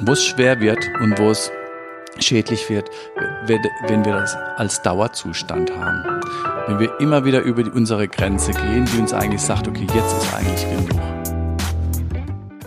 wo es schwer wird und wo es schädlich wird, wenn wir das als Dauerzustand haben. Wenn wir immer wieder über unsere Grenze gehen, die uns eigentlich sagt, okay, jetzt ist eigentlich genug.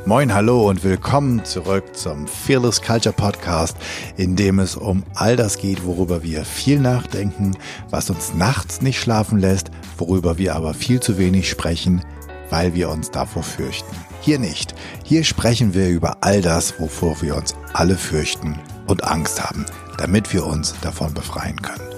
Moin, hallo und willkommen zurück zum Fearless Culture Podcast, in dem es um all das geht, worüber wir viel nachdenken, was uns nachts nicht schlafen lässt, worüber wir aber viel zu wenig sprechen, weil wir uns davor fürchten. Hier nicht. Hier sprechen wir über all das, wovor wir uns alle fürchten und Angst haben, damit wir uns davon befreien können.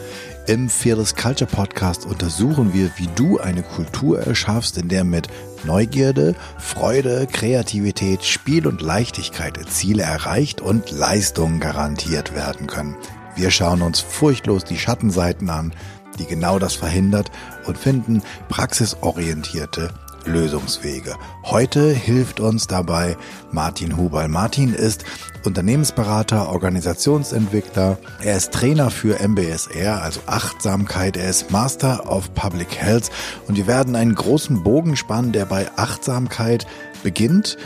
Im Fearless Culture Podcast untersuchen wir, wie du eine Kultur erschaffst, in der mit Neugierde, Freude, Kreativität, Spiel und Leichtigkeit Ziele erreicht und Leistungen garantiert werden können. Wir schauen uns furchtlos die Schattenseiten an, die genau das verhindert und finden praxisorientierte Lösungswege. Heute hilft uns dabei Martin Hubal. Martin ist Unternehmensberater, Organisationsentwickler. Er ist Trainer für MBSR, also Achtsamkeit. Er ist Master of Public Health und wir werden einen großen Bogen spannen, der bei Achtsamkeit beginnt,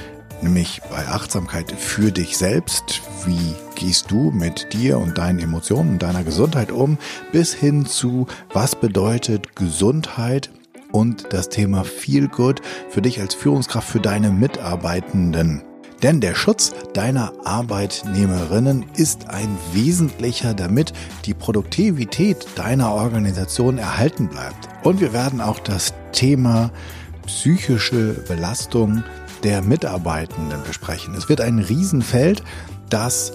nämlich bei Achtsamkeit für dich selbst. Wie gehst du mit dir und deinen Emotionen und deiner Gesundheit um, bis hin zu, was bedeutet Gesundheit und das Thema Feel Good für dich als Führungskraft für deine Mitarbeitenden. Denn der Schutz deiner Arbeitnehmerinnen ist ein wesentlicher, damit die Produktivität deiner Organisation erhalten bleibt. Und wir werden auch das Thema psychische Belastung der Mitarbeitenden besprechen. Es wird ein Riesenfeld, das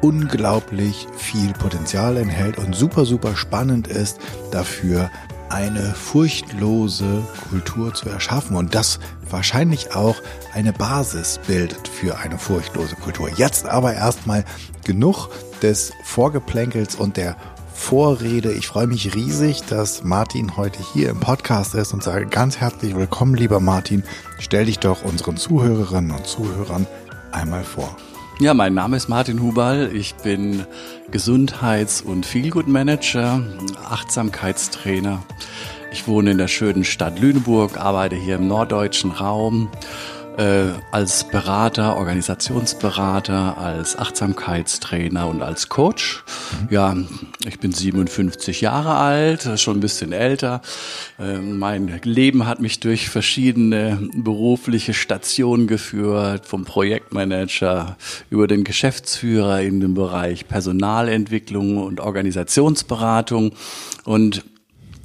unglaublich viel Potenzial enthält und super, super spannend ist dafür, eine furchtlose Kultur zu erschaffen und das wahrscheinlich auch eine Basis bildet für eine furchtlose Kultur. Jetzt aber erstmal genug des Vorgeplänkels und der Vorrede. Ich freue mich riesig, dass Martin heute hier im Podcast ist und sage ganz herzlich willkommen, lieber Martin. Stell dich doch unseren Zuhörerinnen und Zuhörern einmal vor. Ja, mein Name ist Martin Hubal. Ich bin Gesundheits- und Feelgood Manager, Achtsamkeitstrainer. Ich wohne in der schönen Stadt Lüneburg, arbeite hier im norddeutschen Raum äh, als Berater, Organisationsberater, als Achtsamkeitstrainer und als Coach. Mhm. Ja, ich bin 57 Jahre alt, schon ein bisschen älter. Äh, mein Leben hat mich durch verschiedene berufliche Stationen geführt, vom Projektmanager über den Geschäftsführer in dem Bereich Personalentwicklung und Organisationsberatung und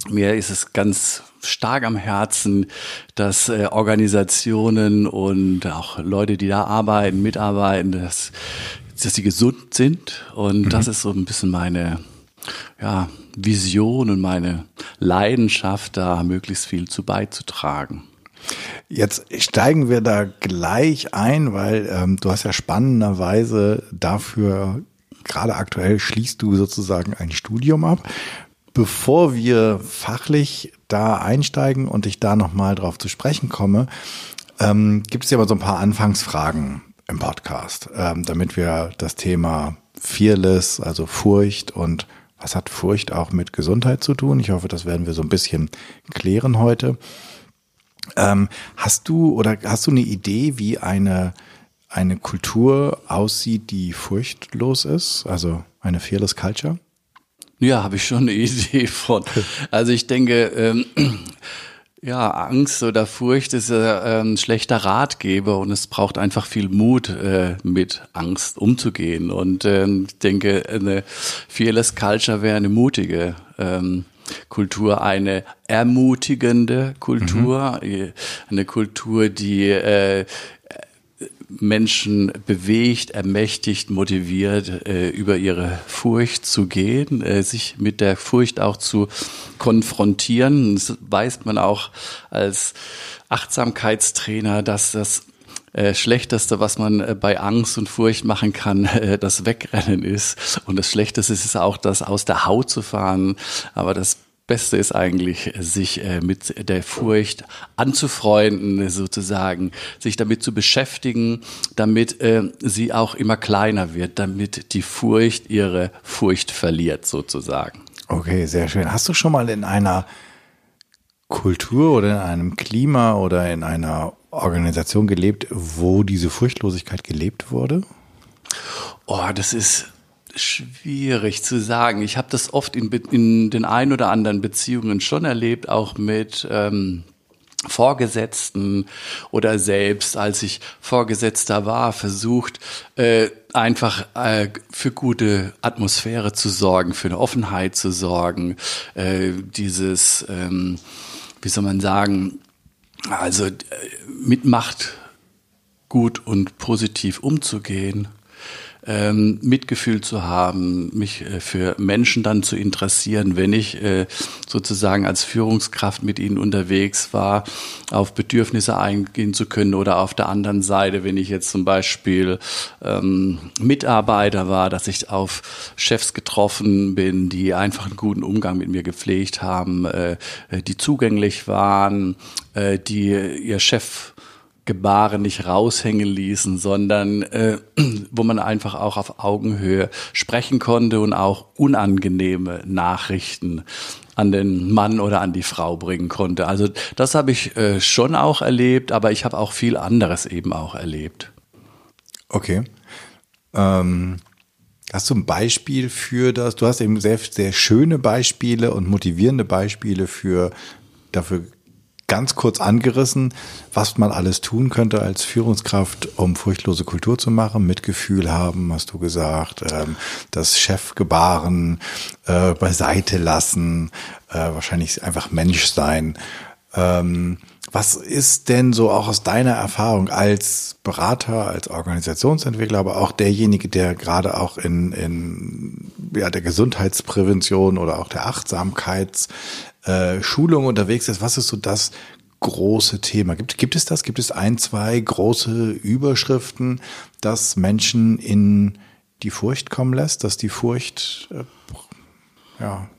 mir ist es ganz stark am Herzen, dass äh, Organisationen und auch Leute, die da arbeiten, mitarbeiten, dass, dass sie gesund sind. Und mhm. das ist so ein bisschen meine ja, Vision und meine Leidenschaft, da möglichst viel zu beizutragen. Jetzt steigen wir da gleich ein, weil ähm, du hast ja spannenderweise dafür gerade aktuell schließt du sozusagen ein Studium ab. Bevor wir fachlich da einsteigen und ich da nochmal drauf zu sprechen komme, ähm, gibt es ja mal so ein paar Anfangsfragen im Podcast, ähm, damit wir das Thema Fearless, also Furcht und was hat Furcht auch mit Gesundheit zu tun? Ich hoffe, das werden wir so ein bisschen klären heute. Ähm, hast du oder hast du eine Idee, wie eine, eine Kultur aussieht, die furchtlos ist? Also eine Fearless Culture? Ja, habe ich schon eine Idee von. Also ich denke, ähm, ja, Angst oder Furcht ist äh, ein schlechter Ratgeber und es braucht einfach viel Mut, äh, mit Angst umzugehen. Und äh, ich denke, eine Fearless Culture wäre eine mutige ähm, Kultur, eine ermutigende Kultur, mhm. eine Kultur, die äh, Menschen bewegt, ermächtigt, motiviert, äh, über ihre Furcht zu gehen, äh, sich mit der Furcht auch zu konfrontieren. Das weiß man auch als Achtsamkeitstrainer, dass das äh, Schlechteste, was man äh, bei Angst und Furcht machen kann, äh, das Wegrennen ist. Und das Schlechteste ist auch, das aus der Haut zu fahren. Aber das Beste ist eigentlich, sich äh, mit der Furcht anzufreunden, sozusagen, sich damit zu beschäftigen, damit äh, sie auch immer kleiner wird, damit die Furcht ihre Furcht verliert, sozusagen. Okay, sehr schön. Hast du schon mal in einer Kultur oder in einem Klima oder in einer Organisation gelebt, wo diese Furchtlosigkeit gelebt wurde? Oh, das ist schwierig zu sagen. Ich habe das oft in, in den ein oder anderen Beziehungen schon erlebt, auch mit ähm, Vorgesetzten oder selbst, als ich Vorgesetzter war, versucht, äh, einfach äh, für gute Atmosphäre zu sorgen, für eine Offenheit zu sorgen, äh, dieses, ähm, wie soll man sagen, also äh, mit Macht gut und positiv umzugehen ähm, Mitgefühl zu haben, mich äh, für Menschen dann zu interessieren, wenn ich äh, sozusagen als Führungskraft mit ihnen unterwegs war, auf Bedürfnisse eingehen zu können oder auf der anderen Seite, wenn ich jetzt zum Beispiel ähm, Mitarbeiter war, dass ich auf Chefs getroffen bin, die einfach einen guten Umgang mit mir gepflegt haben, äh, die zugänglich waren, äh, die ihr Chef Gebaren nicht raushängen ließen, sondern äh, wo man einfach auch auf Augenhöhe sprechen konnte und auch unangenehme Nachrichten an den Mann oder an die Frau bringen konnte. Also das habe ich äh, schon auch erlebt, aber ich habe auch viel anderes eben auch erlebt. Okay. Ähm, hast du ein Beispiel für das? Du hast eben sehr, sehr schöne Beispiele und motivierende Beispiele für dafür ganz kurz angerissen, was man alles tun könnte als Führungskraft, um furchtlose Kultur zu machen. Mitgefühl haben, hast du gesagt, ähm, das Chefgebaren äh, beiseite lassen, äh, wahrscheinlich einfach Mensch sein. Ähm, was ist denn so auch aus deiner Erfahrung als Berater, als Organisationsentwickler, aber auch derjenige, der gerade auch in, in ja, der Gesundheitsprävention oder auch der Achtsamkeits äh, Schulung unterwegs ist, was ist so das große Thema? Gibt, gibt es das? Gibt es ein, zwei große Überschriften, dass Menschen in die Furcht kommen lässt, dass die Furcht, äh, ja,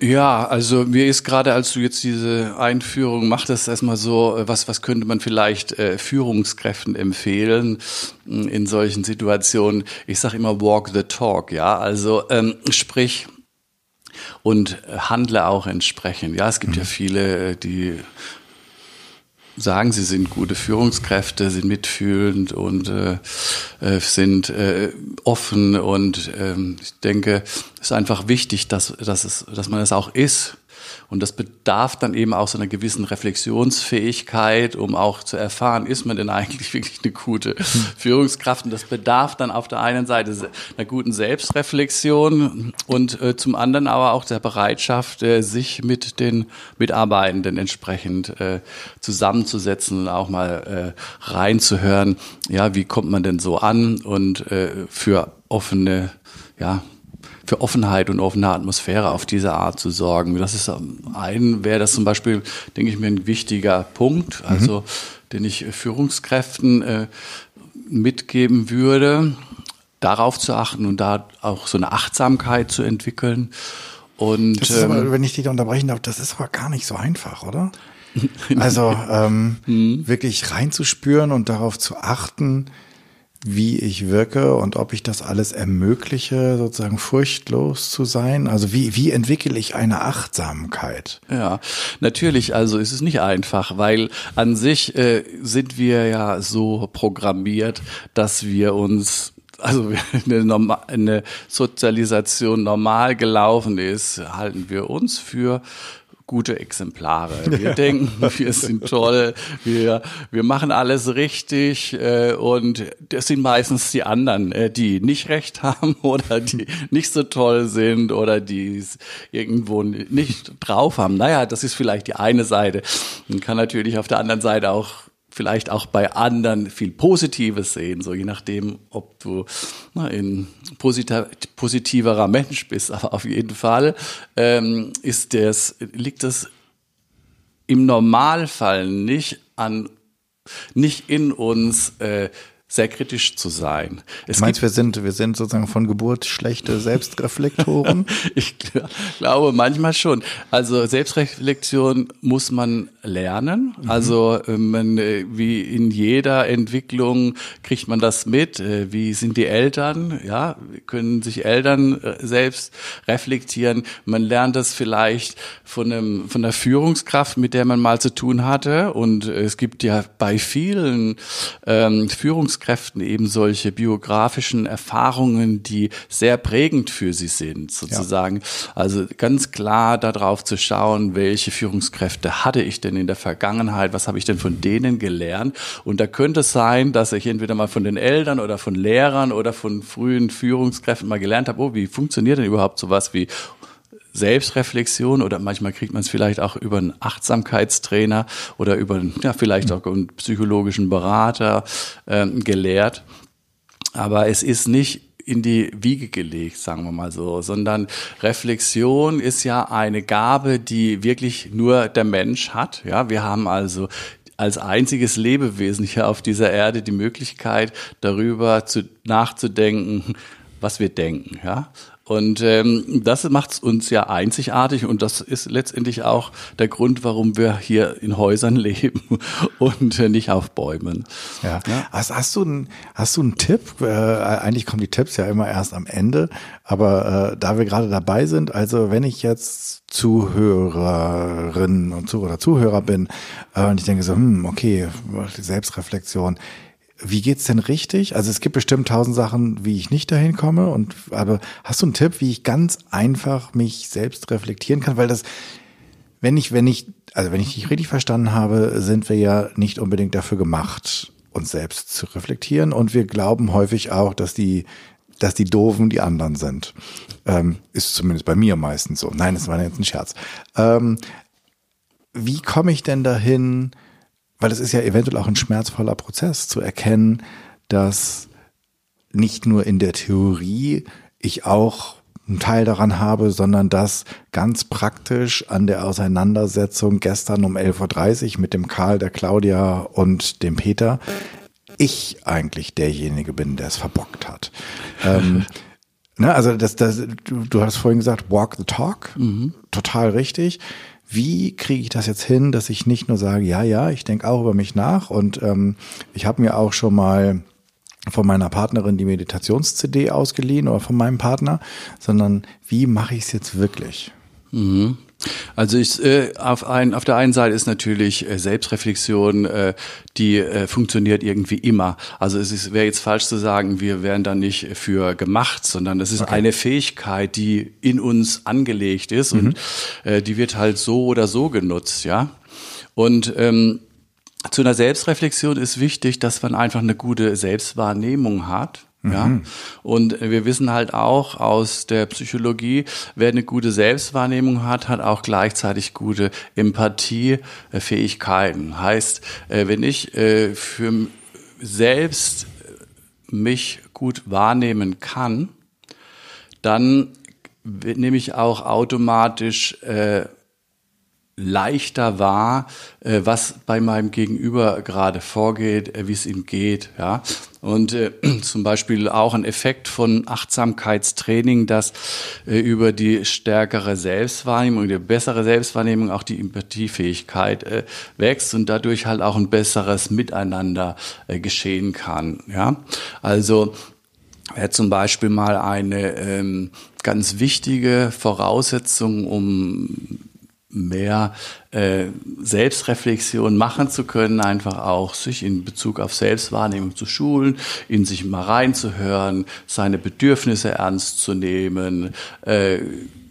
ja, also mir ist gerade, als du jetzt diese Einführung machtest, erstmal so, äh, was, was könnte man vielleicht äh, Führungskräften empfehlen in solchen Situationen? Ich sage immer walk the talk, ja, also ähm, sprich und handle auch entsprechend. Ja, es gibt mhm. ja viele, äh, die sagen, sie sind gute Führungskräfte, sind mitfühlend und äh, äh sind äh, offen und ähm, ich denke, es ist einfach wichtig, dass, dass, es, dass man es auch ist und das bedarf dann eben auch so einer gewissen Reflexionsfähigkeit, um auch zu erfahren, ist man denn eigentlich wirklich eine gute Führungskraft? Und das bedarf dann auf der einen Seite einer guten Selbstreflexion und äh, zum anderen aber auch der Bereitschaft, äh, sich mit den Mitarbeitenden entsprechend äh, zusammenzusetzen und auch mal äh, reinzuhören, ja, wie kommt man denn so an und äh, für offene, ja, für Offenheit und offene Atmosphäre auf diese Art zu sorgen. Das ist ein, wäre das zum Beispiel, denke ich mir, ein wichtiger Punkt, also mhm. den ich Führungskräften äh, mitgeben würde, darauf zu achten und da auch so eine Achtsamkeit zu entwickeln. Und, aber, ähm, wenn ich dich unterbrechen darf, das ist aber gar nicht so einfach, oder? Also ähm, mhm. wirklich reinzuspüren und darauf zu achten, wie ich wirke und ob ich das alles ermögliche, sozusagen furchtlos zu sein? Also wie, wie entwickle ich eine Achtsamkeit? Ja, natürlich, also ist es nicht einfach, weil an sich äh, sind wir ja so programmiert, dass wir uns also eine, Norma eine Sozialisation normal gelaufen ist, halten wir uns für gute Exemplare. Wir denken, wir sind toll, wir, wir machen alles richtig äh, und das sind meistens die anderen, äh, die nicht recht haben oder die nicht so toll sind oder die es irgendwo nicht drauf haben. Naja, das ist vielleicht die eine Seite. Man kann natürlich auf der anderen Seite auch vielleicht auch bei anderen viel Positives sehen, so je nachdem, ob du na, ein positiverer Mensch bist. Aber auf jeden Fall ähm, ist das, liegt das im Normalfall nicht an, nicht in uns, äh, sehr kritisch zu sein. Es du meinst, wir sind, wir sind sozusagen von Geburt schlechte Selbstreflektoren? ich glaube manchmal schon. Also Selbstreflexion muss man lernen. Mhm. Also ähm, man, äh, wie in jeder Entwicklung kriegt man das mit. Äh, wie sind die Eltern? Ja, können sich Eltern äh, selbst reflektieren. Man lernt das vielleicht von einem, von der Führungskraft, mit der man mal zu tun hatte. Und es gibt ja bei vielen ähm, Führungskräften Führungskräften eben solche biografischen Erfahrungen, die sehr prägend für sie sind, sozusagen. Ja. Also ganz klar darauf zu schauen, welche Führungskräfte hatte ich denn in der Vergangenheit, was habe ich denn von denen gelernt? Und da könnte es sein, dass ich entweder mal von den Eltern oder von Lehrern oder von frühen Führungskräften mal gelernt habe, oh, wie funktioniert denn überhaupt sowas wie Selbstreflexion oder manchmal kriegt man es vielleicht auch über einen Achtsamkeitstrainer oder über ja, vielleicht auch einen psychologischen Berater äh, gelehrt. Aber es ist nicht in die Wiege gelegt, sagen wir mal so, sondern Reflexion ist ja eine Gabe, die wirklich nur der Mensch hat. Ja, wir haben also als einziges Lebewesen hier auf dieser Erde die Möglichkeit, darüber zu, nachzudenken, was wir denken. Ja? Und ähm, das macht uns ja einzigartig und das ist letztendlich auch der Grund, warum wir hier in Häusern leben und äh, nicht auf Bäumen. Ja. ja. Hast, hast du einen hast du einen Tipp? Äh, eigentlich kommen die Tipps ja immer erst am Ende, aber äh, da wir gerade dabei sind, also wenn ich jetzt Zuhörerin und Zuhörer, Zuhörer bin äh, und ich denke so, hm, okay, Selbstreflexion wie geht's denn richtig? Also es gibt bestimmt tausend Sachen, wie ich nicht dahin komme. Und aber hast du einen Tipp, wie ich ganz einfach mich selbst reflektieren kann? Weil das, wenn ich, wenn ich, also wenn ich dich richtig verstanden habe, sind wir ja nicht unbedingt dafür gemacht, uns selbst zu reflektieren. Und wir glauben häufig auch, dass die, dass die Doofen die anderen sind. Ähm, ist zumindest bei mir meistens so. Nein, das war jetzt ein Scherz. Ähm, wie komme ich denn dahin? Weil es ist ja eventuell auch ein schmerzvoller Prozess zu erkennen, dass nicht nur in der Theorie ich auch einen Teil daran habe, sondern dass ganz praktisch an der Auseinandersetzung gestern um 11.30 Uhr mit dem Karl, der Claudia und dem Peter ich eigentlich derjenige bin, der es verbockt hat. ähm, ne, also das, das, du, du hast vorhin gesagt, walk the talk, mhm. total richtig wie kriege ich das jetzt hin, dass ich nicht nur sage, ja, ja, ich denke auch über mich nach und ähm, ich habe mir auch schon mal von meiner Partnerin die Meditations-CD ausgeliehen oder von meinem Partner, sondern wie mache ich es jetzt wirklich? Mhm. Also ich, äh, auf, ein, auf der einen Seite ist natürlich äh, Selbstreflexion, äh, die äh, funktioniert irgendwie immer. Also es wäre jetzt falsch zu sagen, wir wären da nicht für gemacht, sondern es ist okay. eine Fähigkeit, die in uns angelegt ist mhm. und äh, die wird halt so oder so genutzt, ja. Und ähm, zu einer Selbstreflexion ist wichtig, dass man einfach eine gute Selbstwahrnehmung hat. Ja. Mhm. Und wir wissen halt auch aus der Psychologie, wer eine gute Selbstwahrnehmung hat, hat auch gleichzeitig gute Empathiefähigkeiten. Heißt, äh, wenn ich äh, für selbst mich gut wahrnehmen kann, dann nehme ich auch automatisch äh, leichter wahr, äh, was bei meinem Gegenüber gerade vorgeht, äh, wie es ihm geht. Ja? Und äh, zum Beispiel auch ein Effekt von Achtsamkeitstraining, dass äh, über die stärkere Selbstwahrnehmung, die bessere Selbstwahrnehmung auch die Empathiefähigkeit äh, wächst und dadurch halt auch ein besseres Miteinander äh, geschehen kann. Ja, also wäre zum Beispiel mal eine ähm, ganz wichtige Voraussetzung, um mehr äh, Selbstreflexion machen zu können, einfach auch sich in Bezug auf Selbstwahrnehmung zu schulen, in sich mal reinzuhören, seine Bedürfnisse ernst zu nehmen, äh,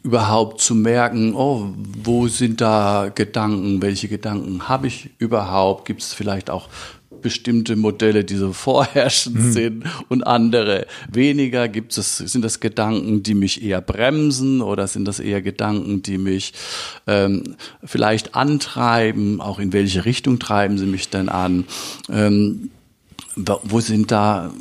überhaupt zu merken, oh, wo sind da Gedanken, welche Gedanken habe ich überhaupt, gibt es vielleicht auch bestimmte Modelle, die so vorherrschend mhm. sind und andere weniger? Gibt es, sind das Gedanken, die mich eher bremsen oder sind das eher Gedanken, die mich ähm, vielleicht antreiben? Auch in welche Richtung treiben sie mich denn an? Ähm, wo sind da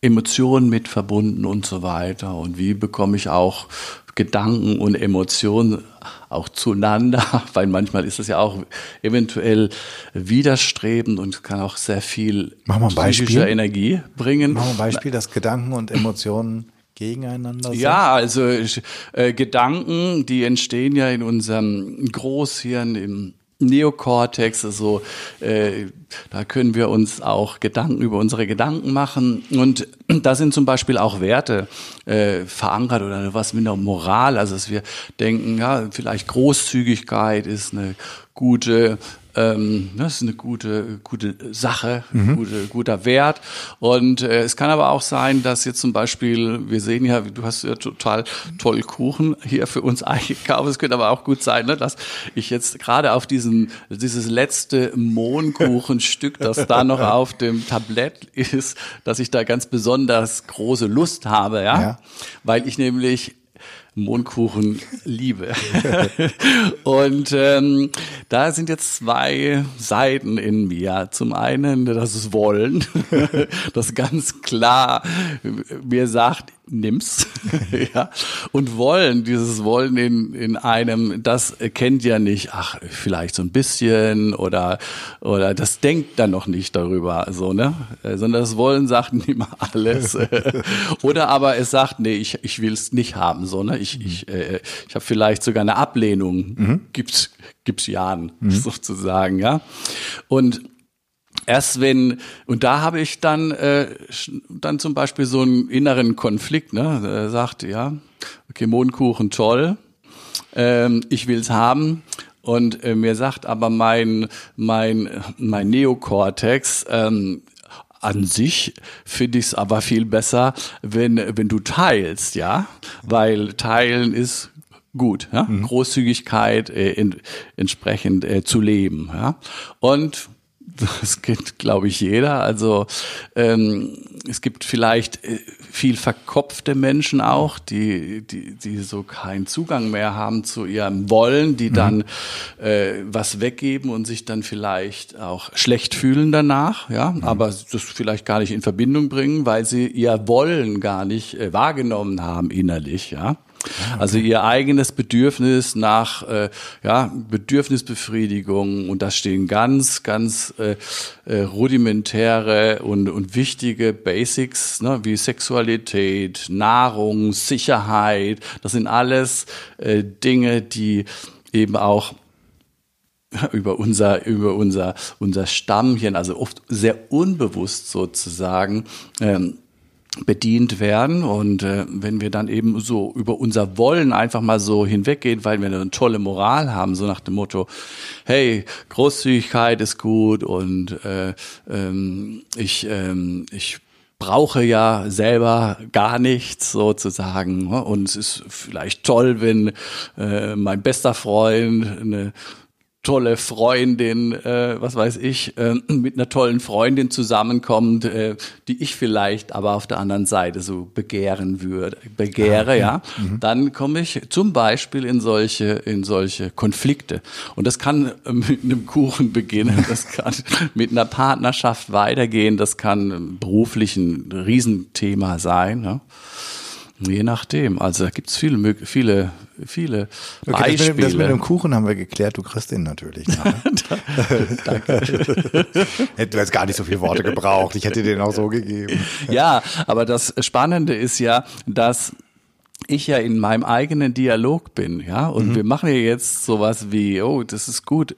Emotionen mit verbunden und so weiter? Und wie bekomme ich auch Gedanken und Emotionen auch zueinander, weil manchmal ist es ja auch eventuell widerstrebend und kann auch sehr viel psychische Energie bringen. Machen wir ein Beispiel, dass Gedanken und Emotionen gegeneinander sind? Ja, also äh, Gedanken, die entstehen ja in unserem Großhirn, im Neokortex, also äh, da können wir uns auch Gedanken über unsere Gedanken machen. Und da sind zum Beispiel auch Werte äh, verankert oder was mit der Moral, also dass wir denken, ja vielleicht Großzügigkeit ist eine gute Ähm, das ist eine gute, gute Sache, mhm. gute, guter Wert. Und äh, es kann aber auch sein, dass jetzt zum Beispiel, wir sehen ja, du hast ja total toll Kuchen hier für uns eingekauft. Es könnte aber auch gut sein, ne, dass ich jetzt gerade auf diesen, dieses letzte Mohnkuchenstück, das da noch auf dem Tablett ist, dass ich da ganz besonders große Lust habe, ja, ja. weil ich nämlich Mondkuchen liebe. und ähm, da sind jetzt zwei Seiten in mir. Zum einen das Wollen, das ganz klar mir sagt, nimm's. ja. Und wollen, dieses Wollen in, in einem, das kennt ja nicht, ach, vielleicht so ein bisschen oder, oder das denkt dann noch nicht darüber, so, ne? Sondern das Wollen sagt nimm alles. oder aber es sagt, nee, ich, ich will's nicht haben, so, ne? Ich, ich, äh, ich habe vielleicht sogar eine Ablehnung. Mhm. Gibt's, gibt's Jahren, mhm. sozusagen, ja. Und erst wenn und da habe ich dann äh, dann zum Beispiel so einen inneren Konflikt, ne? Er sagt ja, okay, Mondkuchen toll, ähm, ich will's haben und äh, mir sagt aber mein mein mein Neokortex ähm, an sich finde ich es aber viel besser, wenn, wenn du teilst, ja, weil teilen ist gut, ja? Mhm. Großzügigkeit äh, in, entsprechend äh, zu leben, ja. Und das kennt, glaube ich, jeder. Also ähm, es gibt vielleicht äh, viel verkopfte Menschen auch, die, die, die so keinen Zugang mehr haben zu ihrem Wollen, die mhm. dann äh, was weggeben und sich dann vielleicht auch schlecht fühlen danach, ja, mhm. aber das vielleicht gar nicht in Verbindung bringen, weil sie ihr Wollen gar nicht äh, wahrgenommen haben innerlich, ja. Ah, also ihr eigenes Bedürfnis nach äh, ja, Bedürfnisbefriedigung und da stehen ganz, ganz äh, äh, rudimentäre und, und wichtige Basics ne, wie Sexualität, Nahrung, Sicherheit. Das sind alles äh, Dinge, die eben auch über unser, über unser, unser Stammchen, also oft sehr unbewusst sozusagen, ähm, bedient werden. Und äh, wenn wir dann eben so über unser Wollen einfach mal so hinweggehen, weil wir eine tolle Moral haben, so nach dem Motto, hey, Großzügigkeit ist gut und äh, ähm, ich, ähm, ich brauche ja selber gar nichts sozusagen. Und es ist vielleicht toll, wenn äh, mein bester Freund eine tolle Freundin, äh, was weiß ich, äh, mit einer tollen Freundin zusammenkommt, äh, die ich vielleicht aber auf der anderen Seite so begehren würde, begehre, ah, okay. ja, mhm. dann komme ich zum Beispiel in solche, in solche Konflikte. Und das kann äh, mit einem Kuchen beginnen, das kann mit einer Partnerschaft weitergehen, das kann beruflich ein Riesenthema sein. Ne? Je nachdem. Also da gibt's viele, viele, viele okay, Beispiele. Das mit, das mit, dem Kuchen haben wir geklärt. Du kriegst den natürlich. Ne? Danke. du hast gar nicht so viele Worte gebraucht. Ich hätte den auch so gegeben. Ja, aber das Spannende ist ja, dass ich ja in meinem eigenen Dialog bin, ja, und mhm. wir machen ja jetzt sowas wie, oh, das ist gut,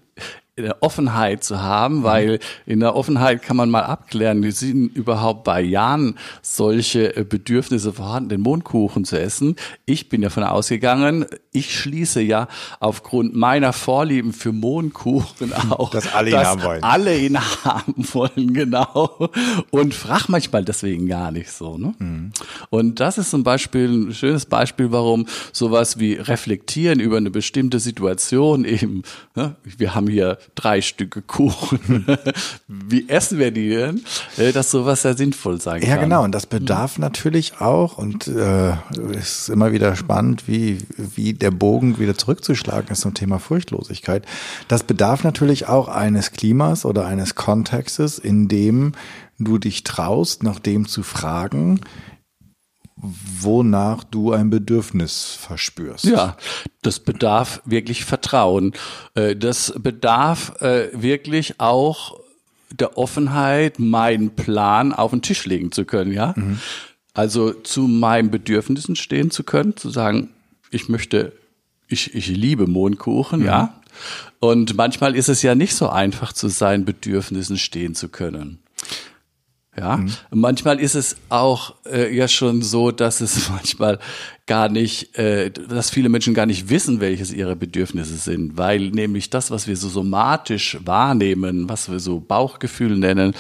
Offenheit zu haben, mhm. weil in der Offenheit kann man mal abklären, wie sind überhaupt bei Jan solche äh, Bedürfnisse vorhanden, den Mondkuchen zu essen. Ich bin davon ausgegangen, ich schließe ja aufgrund meiner Vorlieben für Mondkuchen auch, dass alle ihn dass haben wollen. Alle ihn haben wollen, genau. Und frag manchmal deswegen gar nicht so. Ne? Mhm. Und das ist zum Beispiel ein schönes Beispiel, warum sowas wie reflektieren über eine bestimmte Situation eben, ne? wir haben hier drei Stücke Kuchen. Wie essen wir die denn? Äh, dass sowas sehr sinnvoll sein kann. Ja, genau. Und das bedarf mhm. natürlich auch, und äh, es ist immer wieder spannend, wie, wie der Bogen wieder zurückzuschlagen ist zum Thema Furchtlosigkeit. Das bedarf natürlich auch eines Klimas oder eines Kontextes, in dem du dich traust, nach dem zu fragen, wonach du ein Bedürfnis verspürst. Ja, das bedarf wirklich Vertrauen. Äh, das bedarf äh, wirklich auch der Offenheit, meinen Plan auf den Tisch legen zu können, ja. Mhm. Also zu meinen Bedürfnissen stehen zu können, zu sagen, ich möchte, ich, ich liebe Mondkuchen, mhm. ja. Und manchmal ist es ja nicht so einfach, zu seinen Bedürfnissen stehen zu können. Ja, mhm. manchmal ist es auch äh, ja schon so, dass es manchmal gar nicht, äh, dass viele Menschen gar nicht wissen, welches ihre Bedürfnisse sind, weil nämlich das, was wir so somatisch wahrnehmen, was wir so Bauchgefühl nennen,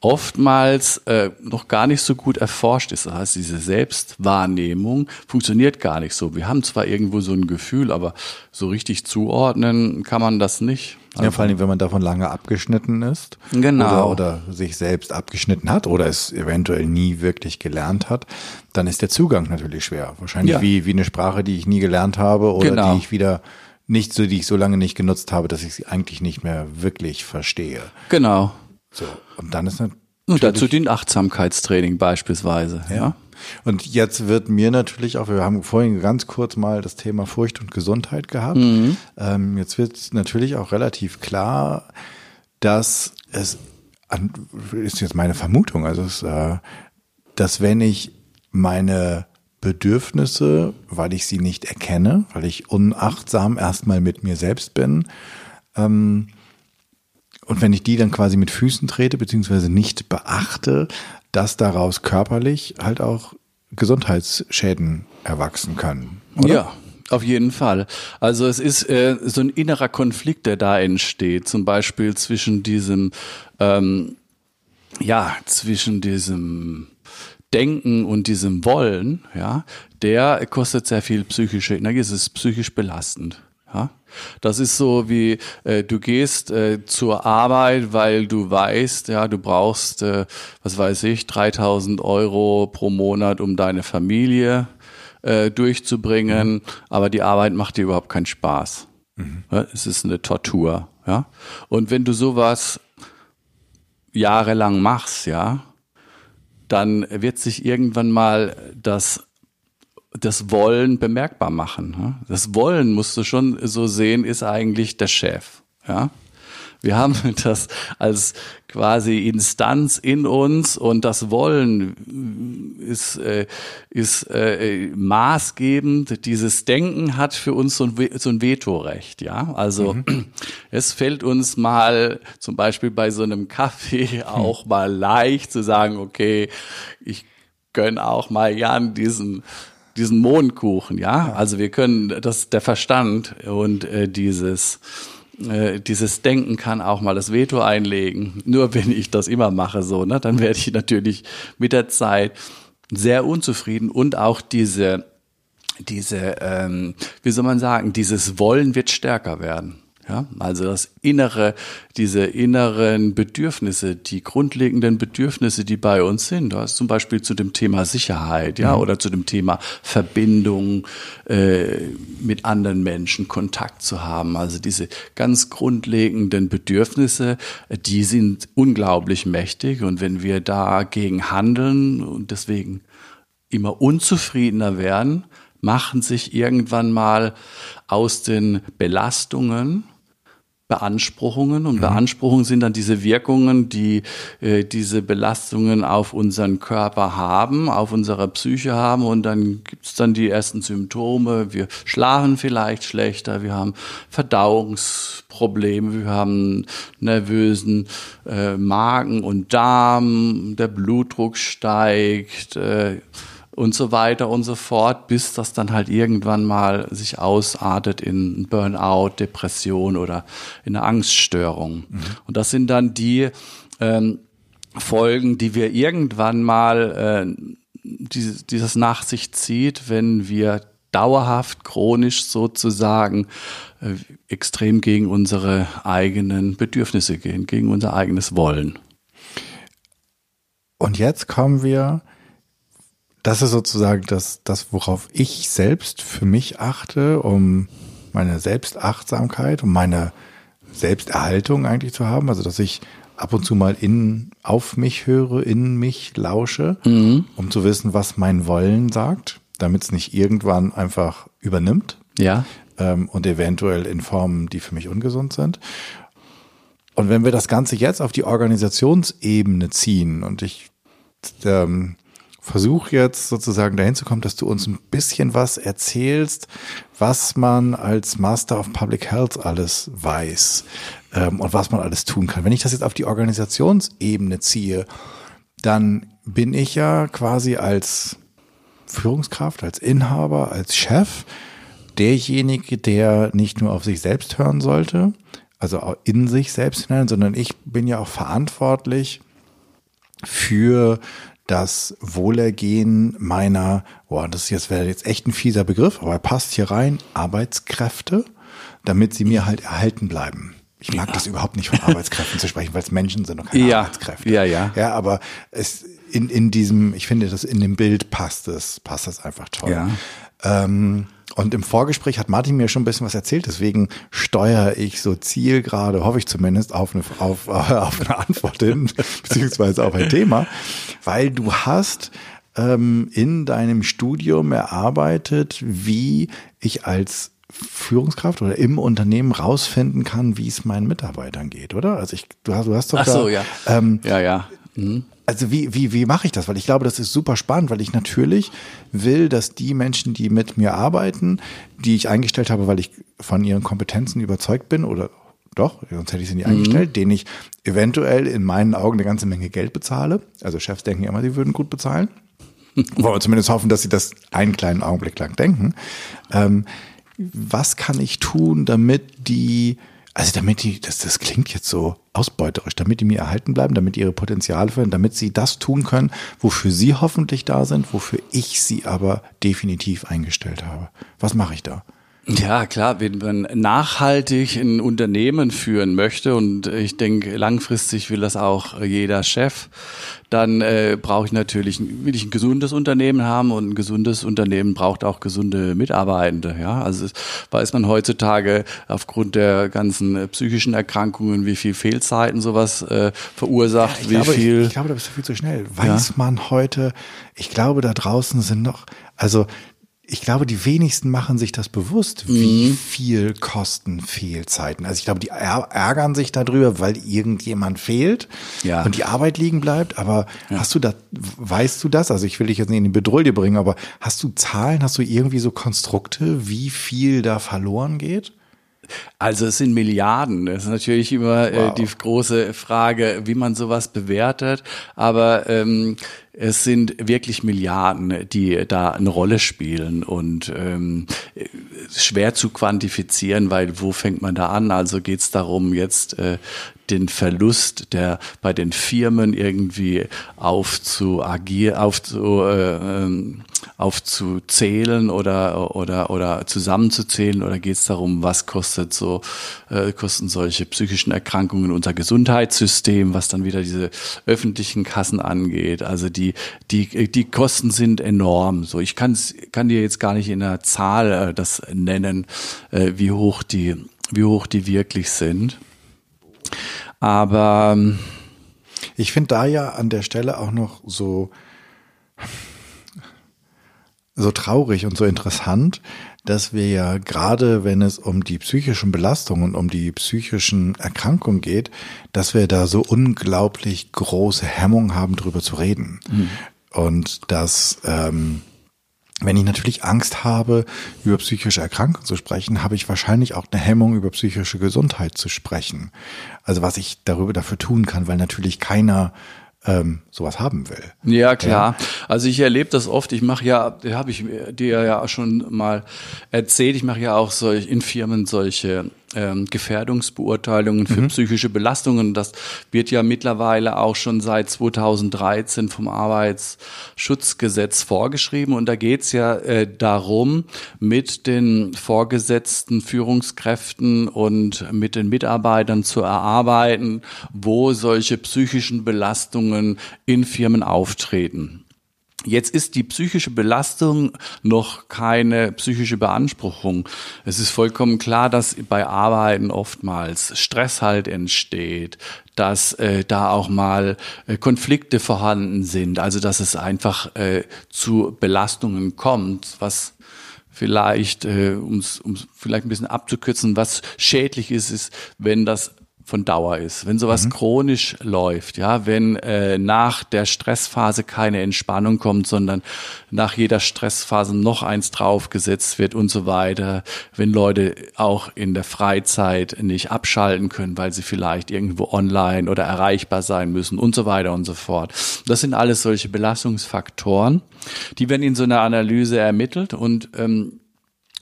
oftmals äh, noch gar nicht so gut erforscht ist. Das heißt, diese Selbstwahrnehmung funktioniert gar nicht so. Wir haben zwar irgendwo so ein Gefühl, aber so richtig zuordnen kann man das nicht. Also ja, vor allem, wenn man davon lange abgeschnitten ist. Genau. Oder, oder sich selbst abgeschnitten hat oder es eventuell nie wirklich gelernt hat, dann ist der Zugang natürlich schwer. Wahrscheinlich ja. wie, wie eine Sprache, die ich nie gelernt habe oder genau. die ich wieder nicht so, die ich so lange nicht genutzt habe, dass ich sie eigentlich nicht mehr wirklich verstehe. Genau. So. Und dann ist natürlich. Und dazu dient Achtsamkeitstraining beispielsweise, ja. ja. Und jetzt wird mir natürlich auch, wir haben vorhin ganz kurz mal das Thema Furcht und Gesundheit gehabt. Mhm. Ähm, jetzt wird natürlich auch relativ klar, dass es, ist jetzt meine Vermutung, also es, äh, dass wenn ich meine Bedürfnisse, weil ich sie nicht erkenne, weil ich unachtsam erstmal mit mir selbst bin, ähm, und wenn ich die dann quasi mit Füßen trete, beziehungsweise nicht beachte, dass daraus körperlich halt auch Gesundheitsschäden erwachsen können. Oder? Ja. Auf jeden Fall. Also es ist äh, so ein innerer Konflikt, der da entsteht, zum Beispiel zwischen diesem, ähm, ja, zwischen diesem Denken und diesem Wollen, ja, der kostet sehr viel psychische Energie, es ist psychisch belastend. Ja? Das ist so wie äh, du gehst äh, zur Arbeit, weil du weißt, ja, du brauchst, äh, was weiß ich, 3000 Euro pro Monat, um deine Familie äh, durchzubringen, mhm. aber die Arbeit macht dir überhaupt keinen Spaß. Mhm. Ja, es ist eine Tortur. Ja? Und wenn du sowas jahrelang machst, ja, dann wird sich irgendwann mal das das Wollen bemerkbar machen. Das Wollen musst du schon so sehen, ist eigentlich der Chef. Ja. Wir haben das als quasi Instanz in uns und das Wollen ist, äh, ist äh, maßgebend. Dieses Denken hat für uns so ein, so ein Vetorecht, ja. Also mhm. es fällt uns mal zum Beispiel bei so einem Kaffee auch mal leicht zu sagen, okay, ich gönn auch mal gern diesen diesen Mondkuchen, ja? ja. Also wir können, das der Verstand und äh, dieses äh, dieses Denken kann auch mal das Veto einlegen. Nur wenn ich das immer mache, so, ne, dann werde ich natürlich mit der Zeit sehr unzufrieden und auch diese diese, ähm, wie soll man sagen, dieses Wollen wird stärker werden. Ja, also das innere, diese inneren Bedürfnisse, die grundlegenden Bedürfnisse, die bei uns sind, das zum Beispiel zu dem Thema Sicherheit, ja, mhm. oder zu dem Thema Verbindung äh, mit anderen Menschen, Kontakt zu haben. Also diese ganz grundlegenden Bedürfnisse, die sind unglaublich mächtig. Und wenn wir dagegen handeln und deswegen immer unzufriedener werden, machen sich irgendwann mal aus den Belastungen Beanspruchungen und mhm. Beanspruchungen sind dann diese Wirkungen, die äh, diese Belastungen auf unseren Körper haben, auf unsere Psyche haben und dann gibt's dann die ersten Symptome. Wir schlafen vielleicht schlechter, wir haben Verdauungsprobleme, wir haben nervösen äh, Magen und Darm, der Blutdruck steigt. Äh, und so weiter und so fort, bis das dann halt irgendwann mal sich ausartet in Burnout, Depression oder in eine Angststörung. Mhm. Und das sind dann die ähm, Folgen, die wir irgendwann mal äh, dieses, dieses nach sich zieht, wenn wir dauerhaft, chronisch sozusagen äh, extrem gegen unsere eigenen Bedürfnisse gehen, gegen unser eigenes Wollen. Und jetzt kommen wir das ist sozusagen das, das, worauf ich selbst für mich achte, um meine Selbstachtsamkeit, um meine Selbsterhaltung eigentlich zu haben. Also, dass ich ab und zu mal in, auf mich höre, in mich lausche, mhm. um zu wissen, was mein Wollen sagt, damit es nicht irgendwann einfach übernimmt. Ja. Ähm, und eventuell in Formen, die für mich ungesund sind. Und wenn wir das Ganze jetzt auf die Organisationsebene ziehen und ich ähm, versuch jetzt sozusagen dahin zu kommen, dass du uns ein bisschen was erzählst, was man als Master of Public Health alles weiß ähm, und was man alles tun kann. Wenn ich das jetzt auf die Organisationsebene ziehe, dann bin ich ja quasi als Führungskraft, als Inhaber, als Chef derjenige, der nicht nur auf sich selbst hören sollte, also in sich selbst hinein, sondern ich bin ja auch verantwortlich für das Wohlergehen meiner, boah, das ist jetzt wäre jetzt echt ein fieser Begriff, aber er passt hier rein, Arbeitskräfte, damit sie mir halt erhalten bleiben. Ich mag ja. das überhaupt nicht von Arbeitskräften zu sprechen, weil es Menschen sind und keine ja. Arbeitskräfte. Ja, ja. Ja, aber es in, in diesem, ich finde, das in dem Bild passt es, passt das einfach toll. Ja. Ähm, und im Vorgespräch hat Martin mir schon ein bisschen was erzählt, deswegen steuere ich so zielgerade, hoffe ich zumindest, auf eine, auf, auf eine Antwort hin, beziehungsweise auf ein Thema, weil du hast ähm, in deinem Studium erarbeitet, wie ich als Führungskraft oder im Unternehmen rausfinden kann, wie es meinen Mitarbeitern geht, oder? Also ich, du hast, du hast doch Ach so, da, ja. Ähm, ja, ja. Mhm. Also wie, wie, wie mache ich das? Weil ich glaube, das ist super spannend, weil ich natürlich will, dass die Menschen, die mit mir arbeiten, die ich eingestellt habe, weil ich von ihren Kompetenzen überzeugt bin oder doch, sonst hätte ich sie nicht mhm. eingestellt, denen ich eventuell in meinen Augen eine ganze Menge Geld bezahle. Also Chefs denken immer, sie würden gut bezahlen. Wollen wir zumindest hoffen, dass sie das einen kleinen Augenblick lang denken. Ähm, was kann ich tun, damit die also damit die, das, das klingt jetzt so ausbeuterisch, damit die mir erhalten bleiben, damit ihre Potenziale fördern, damit sie das tun können, wofür sie hoffentlich da sind, wofür ich sie aber definitiv eingestellt habe. Was mache ich da? Ja, klar, wenn man nachhaltig ein Unternehmen führen möchte und ich denke, langfristig will das auch jeder Chef, dann äh, brauche ich natürlich will ich ein gesundes Unternehmen haben und ein gesundes Unternehmen braucht auch gesunde Mitarbeitende. Ja, also weiß man heutzutage aufgrund der ganzen psychischen Erkrankungen, wie viel Fehlzeiten sowas äh, verursacht, ja, wie glaube, viel. Ich, ich, glaube, da bist du viel zu schnell. Weiß ja? man heute? Ich glaube, da draußen sind noch also ich glaube, die wenigsten machen sich das bewusst, wie mhm. viel kosten Fehlzeiten. Also ich glaube, die ärgern sich darüber, weil irgendjemand fehlt ja. und die Arbeit liegen bleibt. Aber ja. hast du da, weißt du das? Also ich will dich jetzt nicht in die Bedrohung bringen, aber hast du Zahlen, hast du irgendwie so Konstrukte, wie viel da verloren geht? Also es sind Milliarden. Das ist natürlich immer äh, wow. äh, die große Frage, wie man sowas bewertet. Aber ähm, es sind wirklich Milliarden, die da eine Rolle spielen und ähm, schwer zu quantifizieren, weil wo fängt man da an? Also geht es darum, jetzt äh, den Verlust, der bei den Firmen irgendwie aufzuagieren, aufzu, äh, ähm, aufzuzählen oder oder oder zusammenzuzählen oder geht es darum, was kostet so äh, kosten solche psychischen Erkrankungen unser Gesundheitssystem, was dann wieder diese öffentlichen Kassen angeht. Also die die die Kosten sind enorm. So ich kann kann dir jetzt gar nicht in einer Zahl äh, das nennen, äh, wie hoch die wie hoch die wirklich sind. Aber ähm, ich finde da ja an der Stelle auch noch so so traurig und so interessant, dass wir ja gerade, wenn es um die psychischen Belastungen und um die psychischen Erkrankungen geht, dass wir da so unglaublich große Hemmung haben, drüber zu reden. Mhm. Und dass ähm, wenn ich natürlich Angst habe, über psychische Erkrankungen zu sprechen, habe ich wahrscheinlich auch eine Hemmung, über psychische Gesundheit zu sprechen. Also was ich darüber dafür tun kann, weil natürlich keiner ähm, sowas haben will. Ja, klar. Ja. Also ich erlebe das oft. Ich mache ja, habe ich dir ja schon mal erzählt, ich mache ja auch solch, in Firmen solche ähm, Gefährdungsbeurteilungen für mhm. psychische Belastungen. Das wird ja mittlerweile auch schon seit 2013 vom Arbeitsschutzgesetz vorgeschrieben. Und da geht es ja äh, darum, mit den vorgesetzten Führungskräften und mit den Mitarbeitern zu erarbeiten, wo solche psychischen Belastungen in Firmen auftreten. Jetzt ist die psychische Belastung noch keine psychische Beanspruchung. Es ist vollkommen klar, dass bei Arbeiten oftmals Stress halt entsteht, dass äh, da auch mal äh, Konflikte vorhanden sind, also dass es einfach äh, zu Belastungen kommt, was vielleicht, äh, um es vielleicht ein bisschen abzukürzen, was schädlich ist, ist, wenn das von Dauer ist, wenn sowas mhm. chronisch läuft, ja, wenn äh, nach der Stressphase keine Entspannung kommt, sondern nach jeder Stressphase noch eins draufgesetzt wird und so weiter, wenn Leute auch in der Freizeit nicht abschalten können, weil sie vielleicht irgendwo online oder erreichbar sein müssen und so weiter und so fort. Das sind alles solche Belastungsfaktoren, die werden in so einer Analyse ermittelt und ähm,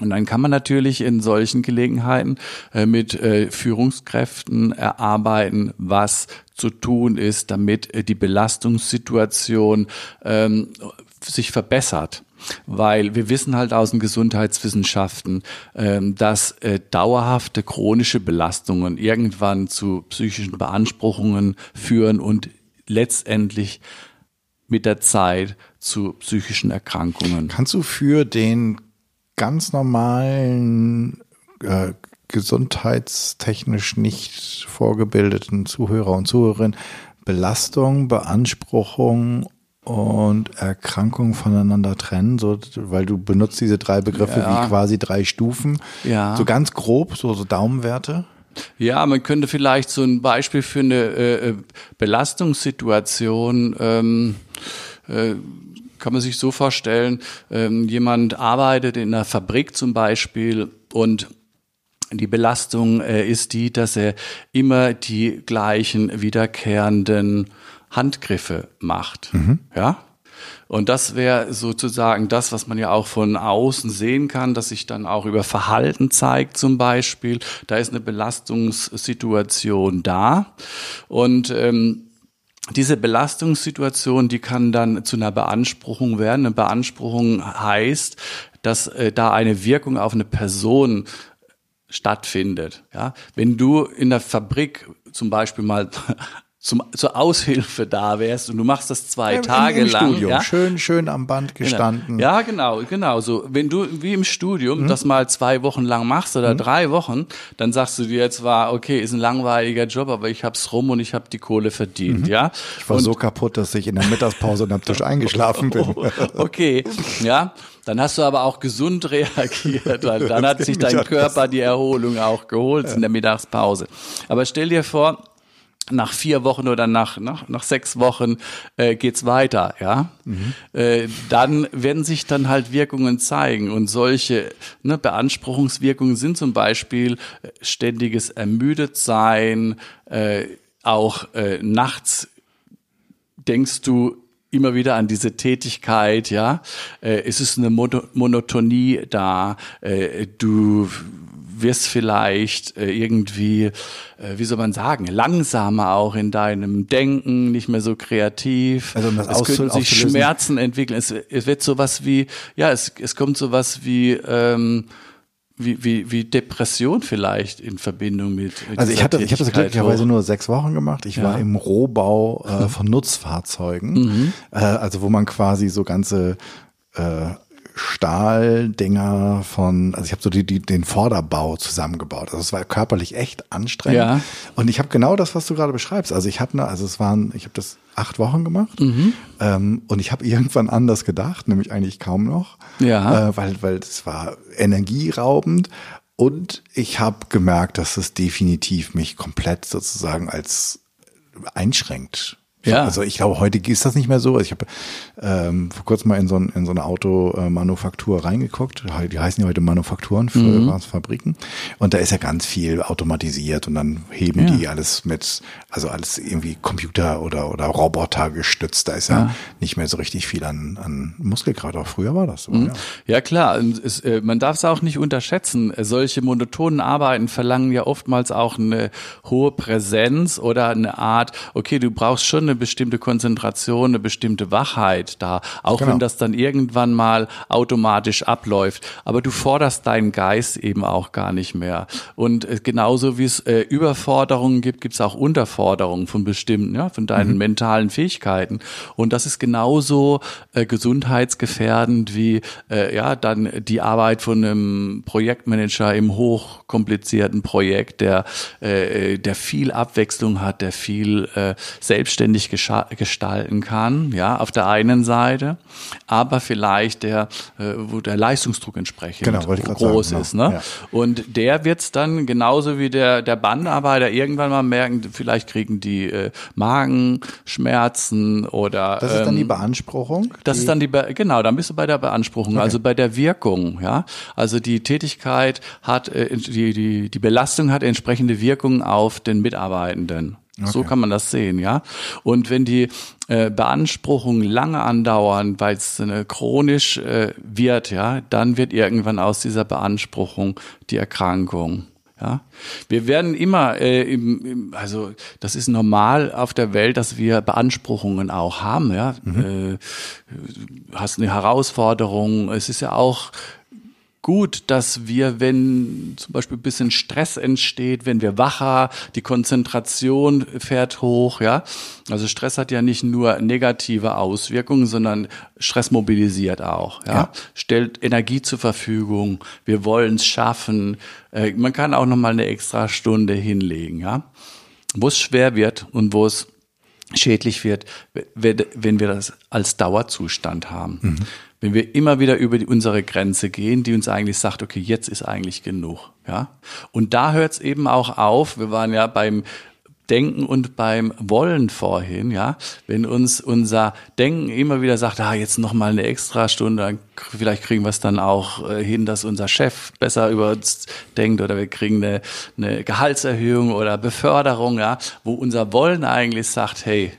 und dann kann man natürlich in solchen Gelegenheiten äh, mit äh, Führungskräften erarbeiten, was zu tun ist, damit äh, die Belastungssituation ähm, sich verbessert. Weil wir wissen halt aus den Gesundheitswissenschaften, ähm, dass äh, dauerhafte chronische Belastungen irgendwann zu psychischen Beanspruchungen führen und letztendlich mit der Zeit zu psychischen Erkrankungen. Kannst du für den ganz normalen, äh, gesundheitstechnisch nicht vorgebildeten Zuhörer und Zuhörerinnen Belastung, Beanspruchung und Erkrankung voneinander trennen, so, weil du benutzt diese drei Begriffe ja. wie quasi drei Stufen. Ja. So ganz grob, so, so Daumenwerte. Ja, man könnte vielleicht so ein Beispiel für eine äh, äh Belastungssituation ähm, äh, kann man sich so vorstellen, ähm, jemand arbeitet in einer Fabrik zum Beispiel und die Belastung äh, ist die, dass er immer die gleichen wiederkehrenden Handgriffe macht. Mhm. Ja? Und das wäre sozusagen das, was man ja auch von außen sehen kann, dass sich dann auch über Verhalten zeigt zum Beispiel. Da ist eine Belastungssituation da. Und ähm, diese Belastungssituation, die kann dann zu einer Beanspruchung werden. Eine Beanspruchung heißt, dass äh, da eine Wirkung auf eine Person stattfindet. Ja, wenn du in der Fabrik zum Beispiel mal zum, zur Aushilfe da wärst und du machst das zwei Im, Tage im, im lang. Studium. Ja? Schön, schön am Band genau. gestanden. Genau. Ja, genau, genau. So, wenn du wie im Studium mhm. das mal zwei Wochen lang machst oder mhm. drei Wochen, dann sagst du dir jetzt war, okay, ist ein langweiliger Job, aber ich hab's rum und ich habe die Kohle verdient, mhm. ja. Ich war und, so kaputt, dass ich in der Mittagspause am Tisch eingeschlafen bin. okay, ja. Dann hast du aber auch gesund reagiert, weil dann hat sich dein Körper die Erholung auch geholt in der Mittagspause. Aber stell dir vor, nach vier Wochen oder nach, nach, nach sechs Wochen äh, geht's weiter, ja. Mhm. Äh, dann werden sich dann halt Wirkungen zeigen und solche ne, Beanspruchungswirkungen sind zum Beispiel äh, ständiges Ermüdetsein, äh, auch äh, nachts denkst du immer wieder an diese Tätigkeit, ja. Äh, es ist eine Monotonie da. Äh, du wirst vielleicht äh, irgendwie, äh, wie soll man sagen, langsamer auch in deinem Denken, nicht mehr so kreativ. Also um das es könnten sich Schmerzen entwickeln. Es, es wird sowas wie, ja, es, es kommt sowas wie ähm, wie, wie, wie Depression vielleicht in Verbindung mit. mit also ich hatte, ich habe das glücklicherweise nur sechs Wochen gemacht. Ich ja. war im Rohbau äh, von Nutzfahrzeugen, mhm. äh, also wo man quasi so ganze äh, Stahldinger von, also ich habe so die, die, den Vorderbau zusammengebaut. Also es war körperlich echt anstrengend. Ja. Und ich habe genau das, was du gerade beschreibst. Also ich hatte, also es waren, ich habe das acht Wochen gemacht mhm. ähm, und ich habe irgendwann anders gedacht, nämlich eigentlich kaum noch, ja. äh, weil weil es war energieraubend und ich habe gemerkt, dass es definitiv mich komplett sozusagen als einschränkt. Ja. Also ich glaube, heute ist das nicht mehr so. Also ich habe ähm, vor kurzem mal in so, ein, in so eine Automanufaktur reingeguckt. Die heißen ja heute Manufakturen, früher mhm. waren es Fabriken. Und da ist ja ganz viel automatisiert und dann heben ja. die alles mit, also alles irgendwie Computer oder, oder Roboter gestützt. Da ist ja, ja nicht mehr so richtig viel an, an Muskelkraft. Auch früher war das so. Mhm. Ja. ja. klar, es, äh, man darf es auch nicht unterschätzen. Solche monotonen Arbeiten verlangen ja oftmals auch eine hohe Präsenz oder eine Art, okay, du brauchst schon eine bestimmte Konzentration, eine bestimmte Wachheit da, auch genau. wenn das dann irgendwann mal automatisch abläuft. Aber du forderst deinen Geist eben auch gar nicht mehr. Und äh, genauso wie es äh, Überforderungen gibt, gibt es auch Unterforderungen von bestimmten, ja, von deinen mhm. mentalen Fähigkeiten. Und das ist genauso äh, gesundheitsgefährdend wie äh, ja dann die Arbeit von einem Projektmanager im hochkomplizierten Projekt, der äh, der viel Abwechslung hat, der viel äh, Selbstständigkeit sportlich gestalten kann, ja, auf der einen Seite, aber vielleicht der, äh, wo der Leistungsdruck entsprechend genau, groß sagen, ist. Genau. Ne? Ja. Und der wird's dann genauso wie der, der Bandarbeiter irgendwann mal merken, vielleicht kriegen die äh, Magenschmerzen oder. Das ist dann die ähm, Beanspruchung? Das ist dann die, Be genau, dann bist du bei der Beanspruchung, okay. also bei der Wirkung, ja. Also die Tätigkeit hat, äh, die, die, die Belastung hat entsprechende Wirkungen auf den Mitarbeitenden. Okay. So kann man das sehen, ja. Und wenn die äh, Beanspruchungen lange andauern, weil es äh, chronisch äh, wird, ja, dann wird irgendwann aus dieser Beanspruchung die Erkrankung. Ja, wir werden immer, äh, im, im, also das ist normal auf der Welt, dass wir Beanspruchungen auch haben. Ja, mhm. äh, hast eine Herausforderung. Es ist ja auch gut, dass wir, wenn zum Beispiel ein bisschen Stress entsteht, wenn wir wacher, die Konzentration fährt hoch, ja. Also Stress hat ja nicht nur negative Auswirkungen, sondern Stress mobilisiert auch, ja. ja. Stellt Energie zur Verfügung. Wir wollen es schaffen. Äh, man kann auch noch mal eine extra Stunde hinlegen, ja. Wo es schwer wird und wo es schädlich wird, wenn wir das als Dauerzustand haben. Mhm wenn wir immer wieder über die, unsere Grenze gehen, die uns eigentlich sagt, okay, jetzt ist eigentlich genug. Ja? Und da hört es eben auch auf. Wir waren ja beim Denken und beim Wollen vorhin, ja, wenn uns unser Denken immer wieder sagt, ah, jetzt noch mal eine extra Stunde, dann vielleicht kriegen wir es dann auch äh, hin, dass unser Chef besser über uns denkt oder wir kriegen eine, eine Gehaltserhöhung oder Beförderung, ja, wo unser Wollen eigentlich sagt, hey,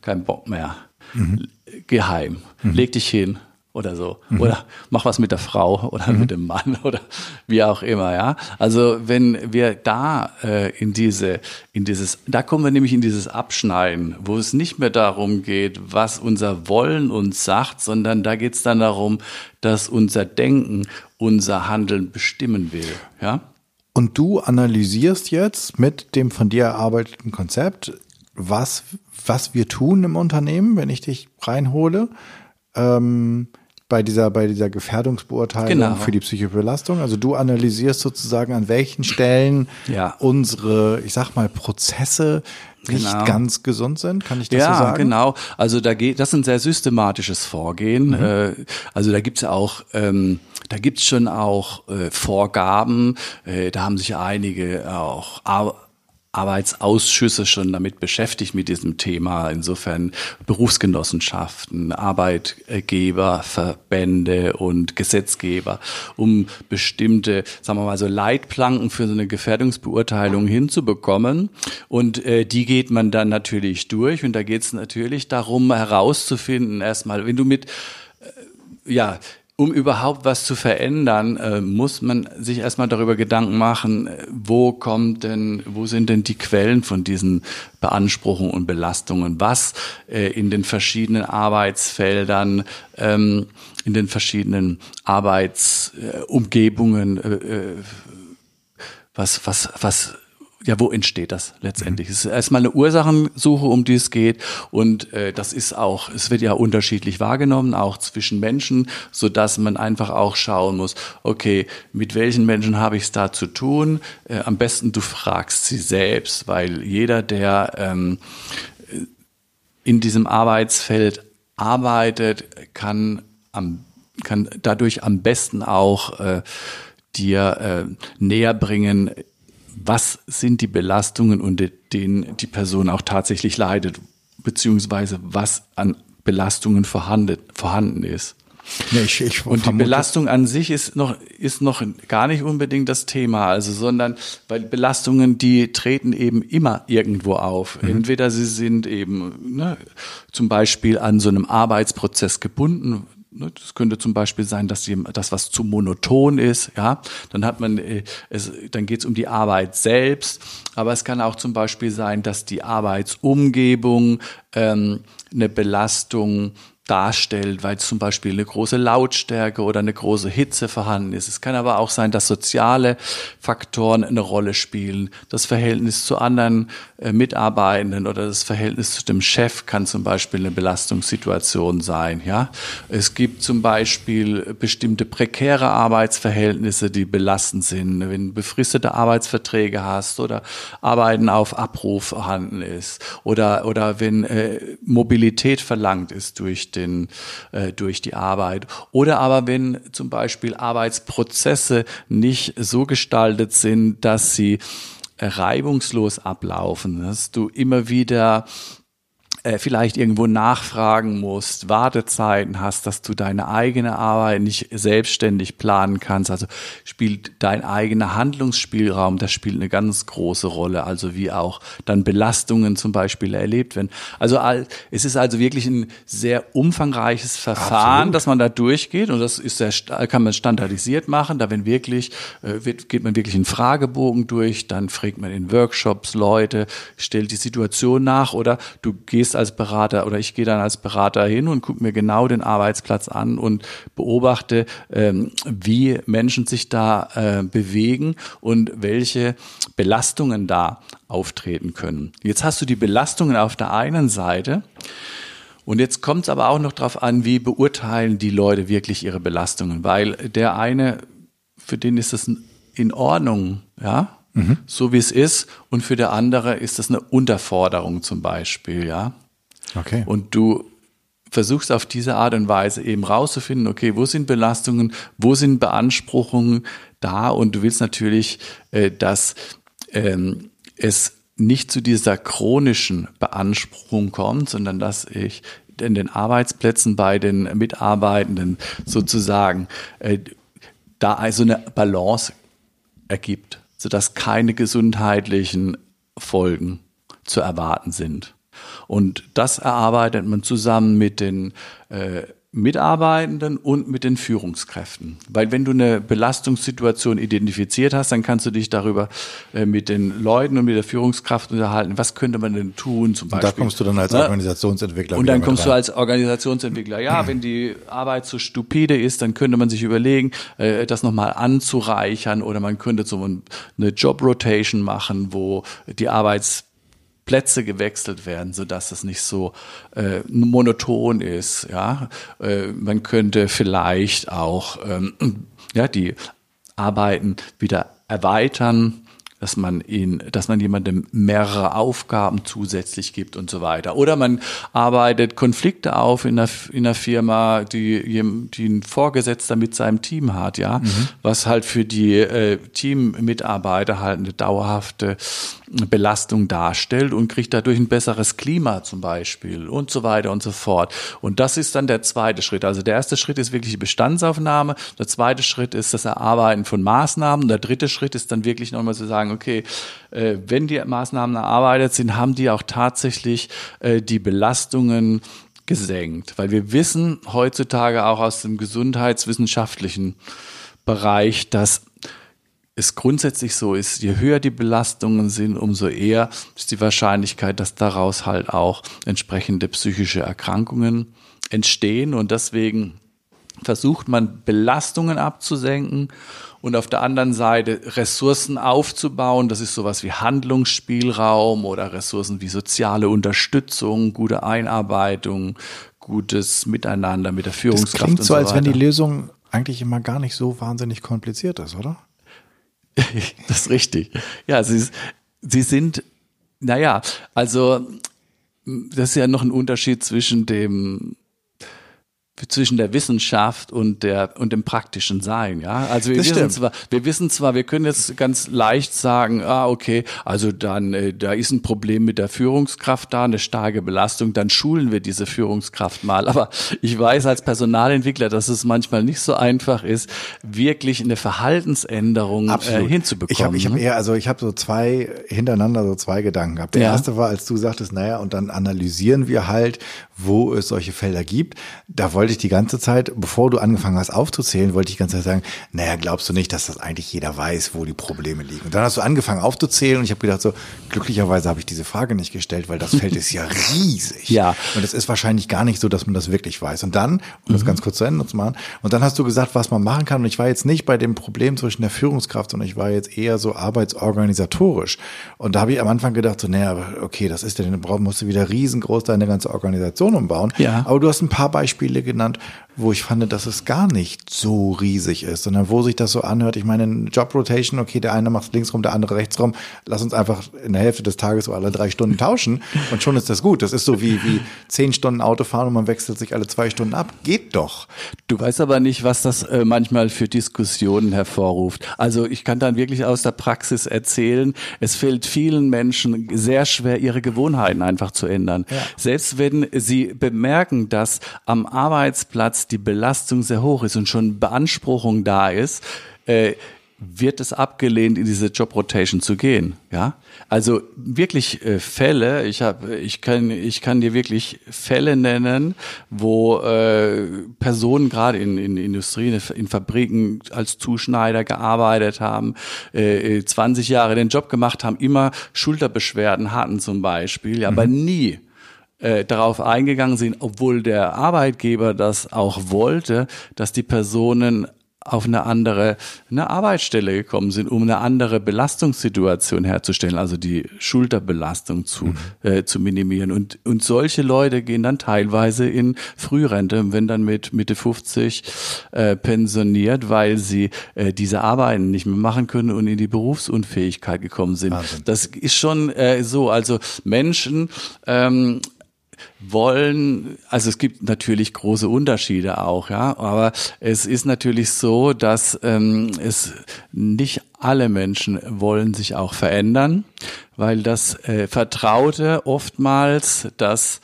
kein Bock mehr, mhm. geheim, mhm. leg dich hin, oder so. Mhm. Oder mach was mit der Frau oder mhm. mit dem Mann oder wie auch immer, ja. Also wenn wir da äh, in diese, in dieses, da kommen wir nämlich in dieses Abschneiden, wo es nicht mehr darum geht, was unser Wollen uns sagt, sondern da geht es dann darum, dass unser Denken unser Handeln bestimmen will, ja. Und du analysierst jetzt mit dem von dir erarbeiteten Konzept, was, was wir tun im Unternehmen, wenn ich dich reinhole. Ähm, bei dieser, bei dieser Gefährdungsbeurteilung genau. für die psychische Belastung. Also du analysierst sozusagen, an welchen Stellen ja. unsere, ich sag mal, Prozesse nicht genau. ganz gesund sind, kann ich das ja, so sagen? Ja, genau. Also da geht, das ist ein sehr systematisches Vorgehen. Mhm. Äh, also da gibt's auch, ähm, da gibt's schon auch äh, Vorgaben. Äh, da haben sich einige auch Arbeitsausschüsse schon damit beschäftigt mit diesem Thema. Insofern Berufsgenossenschaften, Arbeitgeber, Verbände und Gesetzgeber, um bestimmte, sagen wir mal so Leitplanken für so eine Gefährdungsbeurteilung hinzubekommen. Und äh, die geht man dann natürlich durch. Und da geht es natürlich darum herauszufinden, erstmal, wenn du mit äh, ja, um überhaupt was zu verändern, äh, muss man sich erstmal darüber Gedanken machen, äh, wo kommt denn, wo sind denn die Quellen von diesen Beanspruchungen und Belastungen, was äh, in den verschiedenen Arbeitsfeldern, ähm, in den verschiedenen Arbeitsumgebungen, was, was, was ja, wo entsteht das letztendlich? Es ist erstmal eine Ursachensuche, um die es geht. Und äh, das ist auch, es wird ja unterschiedlich wahrgenommen, auch zwischen Menschen, so dass man einfach auch schauen muss, okay, mit welchen Menschen habe ich es da zu tun? Äh, am besten du fragst sie selbst, weil jeder, der ähm, in diesem Arbeitsfeld arbeitet, kann am kann dadurch am besten auch äh, dir äh, näher bringen, was sind die Belastungen, unter denen die Person auch tatsächlich leidet, beziehungsweise was an Belastungen vorhanden, vorhanden ist. Ja, ich, ich und die Belastung an sich ist noch, ist noch gar nicht unbedingt das Thema, also, sondern, weil Belastungen, die treten eben immer irgendwo auf. Mhm. Entweder sie sind eben, ne, zum Beispiel an so einem Arbeitsprozess gebunden, das könnte zum Beispiel sein, dass das was zu monoton ist, ja. Dann hat man, äh, es, dann geht es um die Arbeit selbst. Aber es kann auch zum Beispiel sein, dass die Arbeitsumgebung ähm, eine Belastung darstellt, weil zum Beispiel eine große Lautstärke oder eine große Hitze vorhanden ist. Es kann aber auch sein, dass soziale Faktoren eine Rolle spielen. Das Verhältnis zu anderen äh, Mitarbeitenden oder das Verhältnis zu dem Chef kann zum Beispiel eine Belastungssituation sein. Ja, es gibt zum Beispiel bestimmte prekäre Arbeitsverhältnisse, die belastend sind. Wenn du befristete Arbeitsverträge hast oder Arbeiten auf Abruf vorhanden ist oder oder wenn äh, Mobilität verlangt ist durch den, äh, durch die Arbeit. Oder aber wenn zum Beispiel Arbeitsprozesse nicht so gestaltet sind, dass sie reibungslos ablaufen, dass du immer wieder äh, vielleicht irgendwo nachfragen musst, Wartezeiten hast, dass du deine eigene Arbeit nicht selbstständig planen kannst. Also spielt dein eigener Handlungsspielraum, das spielt eine ganz große Rolle. Also wie auch dann Belastungen zum Beispiel erlebt werden. Also es ist also wirklich ein sehr umfangreiches Verfahren, Absolut. dass man da durchgeht und das ist sehr, kann man standardisiert machen. Da wenn wirklich, äh, wird, geht man wirklich einen Fragebogen durch, dann fragt man in Workshops Leute, stellt die Situation nach oder du gehst gehst als Berater oder ich gehe dann als Berater hin und gucke mir genau den Arbeitsplatz an und beobachte, ähm, wie Menschen sich da äh, bewegen und welche Belastungen da auftreten können. Jetzt hast du die Belastungen auf der einen Seite. Und jetzt kommt es aber auch noch darauf an, wie beurteilen die Leute wirklich ihre Belastungen, weil der eine, für den ist das in Ordnung, ja, mhm. so wie es ist, und für der andere ist das eine Unterforderung zum Beispiel, ja. Okay. Und du versuchst auf diese Art und Weise eben rauszufinden, okay, wo sind Belastungen, wo sind Beanspruchungen da und du willst natürlich, äh, dass ähm, es nicht zu dieser chronischen Beanspruchung kommt, sondern dass ich in den Arbeitsplätzen bei den Mitarbeitenden sozusagen äh, da also eine Balance ergibt, sodass keine gesundheitlichen Folgen zu erwarten sind. Und das erarbeitet man zusammen mit den äh, Mitarbeitenden und mit den Führungskräften. Weil wenn du eine Belastungssituation identifiziert hast, dann kannst du dich darüber äh, mit den Leuten und mit der Führungskraft unterhalten. Was könnte man denn tun zum Beispiel? Und da kommst du dann als Organisationsentwickler. Und dann kommst rein. du als Organisationsentwickler. Ja, wenn die Arbeit zu stupide ist, dann könnte man sich überlegen, äh, das nochmal anzureichern oder man könnte so eine Job Rotation machen, wo die Arbeits Plätze gewechselt werden, so dass es nicht so äh, monoton ist. Ja, äh, man könnte vielleicht auch ähm, ja die Arbeiten wieder erweitern dass man ihn, dass man jemandem mehrere Aufgaben zusätzlich gibt und so weiter. Oder man arbeitet Konflikte auf in der, in der Firma, die, die ein Vorgesetzter mit seinem Team hat, ja, mhm. was halt für die äh, Teammitarbeiter halt eine dauerhafte Belastung darstellt und kriegt dadurch ein besseres Klima zum Beispiel und so weiter und so fort. Und das ist dann der zweite Schritt. Also der erste Schritt ist wirklich die Bestandsaufnahme. Der zweite Schritt ist das Erarbeiten von Maßnahmen. Der dritte Schritt ist dann wirklich nochmal zu sagen, okay, äh, wenn die Maßnahmen erarbeitet sind, haben die auch tatsächlich äh, die Belastungen gesenkt. Weil wir wissen heutzutage auch aus dem gesundheitswissenschaftlichen Bereich, dass es grundsätzlich so ist, je höher die Belastungen sind, umso eher ist die Wahrscheinlichkeit, dass daraus halt auch entsprechende psychische Erkrankungen entstehen. Und deswegen versucht man Belastungen abzusenken und auf der anderen Seite Ressourcen aufzubauen. Das ist sowas wie Handlungsspielraum oder Ressourcen wie soziale Unterstützung, gute Einarbeitung, gutes Miteinander mit der Führungskraft. Das klingt so, so als wenn die Lösung eigentlich immer gar nicht so wahnsinnig kompliziert ist, oder? das ist richtig. Ja, sie, sie sind, naja, also das ist ja noch ein Unterschied zwischen dem zwischen der Wissenschaft und der und dem praktischen Sein, ja. Also wir das wissen stimmt. zwar, wir wissen zwar, wir können jetzt ganz leicht sagen, ah okay, also dann äh, da ist ein Problem mit der Führungskraft da, eine starke Belastung, dann schulen wir diese Führungskraft mal. Aber ich weiß als Personalentwickler, dass es manchmal nicht so einfach ist, wirklich eine Verhaltensänderung äh, hinzubekommen. Ich habe ich hab ne? eher, also ich habe so zwei hintereinander so zwei Gedanken gehabt. Der ja. erste war, als du sagtest, naja, und dann analysieren wir halt, wo es solche Felder gibt. Da wollte ich die ganze Zeit, bevor du angefangen hast aufzuzählen, wollte ich die ganze Zeit sagen, naja, glaubst du nicht, dass das eigentlich jeder weiß, wo die Probleme liegen? Und dann hast du angefangen aufzuzählen und ich habe gedacht so, glücklicherweise habe ich diese Frage nicht gestellt, weil das Feld ist ja riesig. Ja. Und es ist wahrscheinlich gar nicht so, dass man das wirklich weiß. Und dann, um das ganz kurz zu Ende zu machen, und dann hast du gesagt, was man machen kann. Und ich war jetzt nicht bei dem Problem zwischen der Führungskraft, sondern ich war jetzt eher so arbeitsorganisatorisch. Und da habe ich am Anfang gedacht, so, naja, okay, das ist ja, dann musst du wieder riesengroß deine ganze Organisation umbauen. Ja. Aber du hast ein paar Beispiele genannt, wo ich fand, dass es gar nicht so riesig ist, sondern wo sich das so anhört. Ich meine, Job Rotation, okay, der eine macht links rum, der andere rechts rum. Lass uns einfach in der Hälfte des Tages so alle drei Stunden tauschen und schon ist das gut. Das ist so wie, wie zehn Stunden Auto fahren und man wechselt sich alle zwei Stunden ab. Geht doch. Du weißt aber nicht, was das äh, manchmal für Diskussionen hervorruft. Also ich kann dann wirklich aus der Praxis erzählen, es fällt vielen Menschen sehr schwer, ihre Gewohnheiten einfach zu ändern. Ja. Selbst wenn sie bemerken, dass am Arbeitsplatz die Belastung sehr hoch ist und schon Beanspruchung da ist, äh, wird es abgelehnt, in diese Job Rotation zu gehen. Ja, also wirklich äh, Fälle. Ich habe, ich kann, ich kann dir wirklich Fälle nennen, wo äh, Personen gerade in, in Industrie, in Fabriken als Zuschneider gearbeitet haben, äh, 20 Jahre den Job gemacht haben, immer Schulterbeschwerden hatten zum Beispiel, aber nie äh, darauf eingegangen sind, obwohl der Arbeitgeber das auch wollte, dass die Personen auf eine andere eine Arbeitsstelle gekommen sind, um eine andere Belastungssituation herzustellen, also die Schulterbelastung zu, mhm. äh, zu minimieren. Und, und solche Leute gehen dann teilweise in Frührente, wenn dann mit Mitte 50 äh, pensioniert, weil sie äh, diese Arbeiten nicht mehr machen können und in die Berufsunfähigkeit gekommen sind. Wahnsinn. Das ist schon äh, so. Also Menschen ähm, wollen, also es gibt natürlich große Unterschiede auch, ja, aber es ist natürlich so, dass ähm, es nicht alle Menschen wollen sich auch verändern, weil das äh, Vertraute oftmals das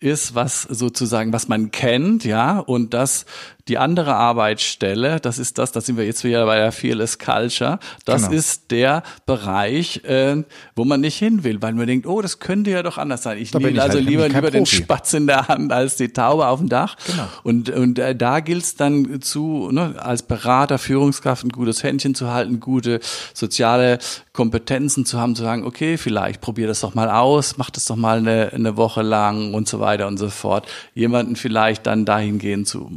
ist, was sozusagen, was man kennt, ja, und das die andere Arbeitsstelle, das ist das, da sind wir jetzt wieder bei der Fearless Culture, das Genau. ist der Bereich, äh, wo man nicht hin will, weil man denkt, oh, das könnte ja doch anders sein. Ich Da nehme ich also halt lieber, lieber den. Spatz in der Hand als die Taube auf dem Dach. Genau. Und, und äh, da gilt es dann zu, ne, als Berater, Führungskraft ein gutes Händchen zu halten, gute soziale Kompetenzen zu haben, zu sagen, okay, vielleicht probier das doch mal aus, mach das doch mal eine, eine Woche lang und so weiter und so fort. Jemanden vielleicht dann dahingehend zu,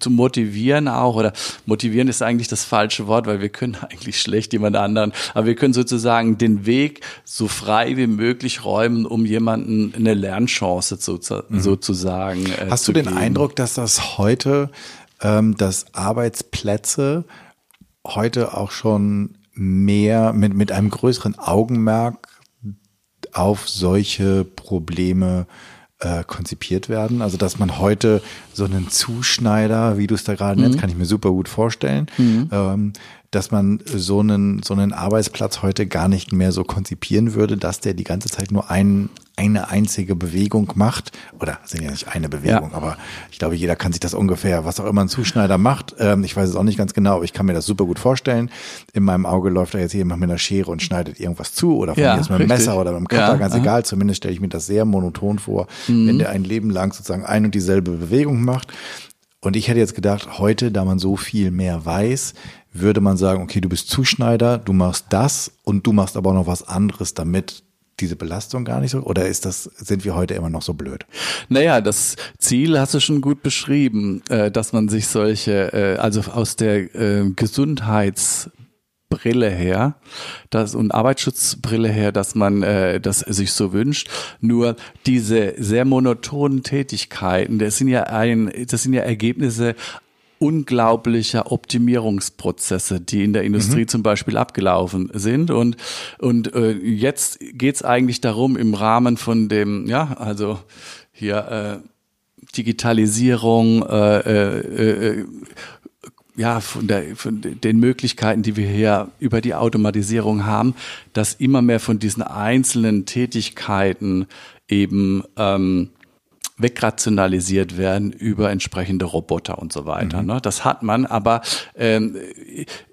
zu motivieren auch, oder motivieren ist eigentlich das falsche Wort, weil wir können eigentlich schlecht jemand anderen, aber wir können sozusagen den Weg so frei wie möglich räumen, um jemanden eine Lernchance so, sozusagen äh, Mhm. Hast zu du den geben. Eindruck, dass das heute, ähm, dass Arbeitsplätze heute auch schon mehr mit, mit einem größeren Augenmerk auf solche Probleme äh, konzipiert werden? Also, dass man heute so einen Zuschneider, wie du es da gerade nennst, kann ich mir super gut vorstellen, ähm, dass man so einen, so einen Arbeitsplatz heute gar nicht mehr so konzipieren würde, dass der die ganze Zeit nur ein, eine einzige Bewegung macht. Oder sind ja nicht eine Bewegung, Ja. aber ich glaube, jeder kann sich das ungefähr, was auch immer ein Zuschneider macht. Ähm, ich weiß es auch nicht ganz genau, aber ich kann mir das super gut vorstellen. In meinem Auge läuft da jetzt jemand mit einer Schere und schneidet irgendwas zu oder von Ja, mir ist mit einem. Messer oder mit einem Cutter, Ja, ganz aha. Mhm. egal. Zumindest stelle ich mir das sehr monoton vor, wenn der ein Leben lang sozusagen ein und dieselbe Bewegung macht. Und ich hätte jetzt gedacht, heute, da man so viel mehr weiß, würde man sagen, okay, du bist Zuschneider, du machst das und du machst aber auch noch was anderes, damit diese Belastung gar nicht so, oder ist das, sind wir heute immer noch so blöd? Naja, das Ziel hast du schon gut beschrieben, äh, dass man sich solche, äh, also aus der äh, Gesundheitsbrille her das, und Arbeitsschutzbrille her, dass man äh, das sich so wünscht. Nur diese sehr monotonen Tätigkeiten, das sind ja ein, das sind ja Ergebnisse unglaublicher Optimierungsprozesse, die in der Industrie zum Beispiel abgelaufen sind. Und, und äh, jetzt geht's eigentlich darum, im Rahmen von dem, ja, also hier äh, Digitalisierung, äh, äh, äh, ja, von, der, von den Möglichkeiten, die wir hier über die Automatisierung haben, dass immer mehr von diesen einzelnen Tätigkeiten eben ähm, wegrationalisiert werden über entsprechende Roboter und so weiter. Ne? Das hat man, aber ähm,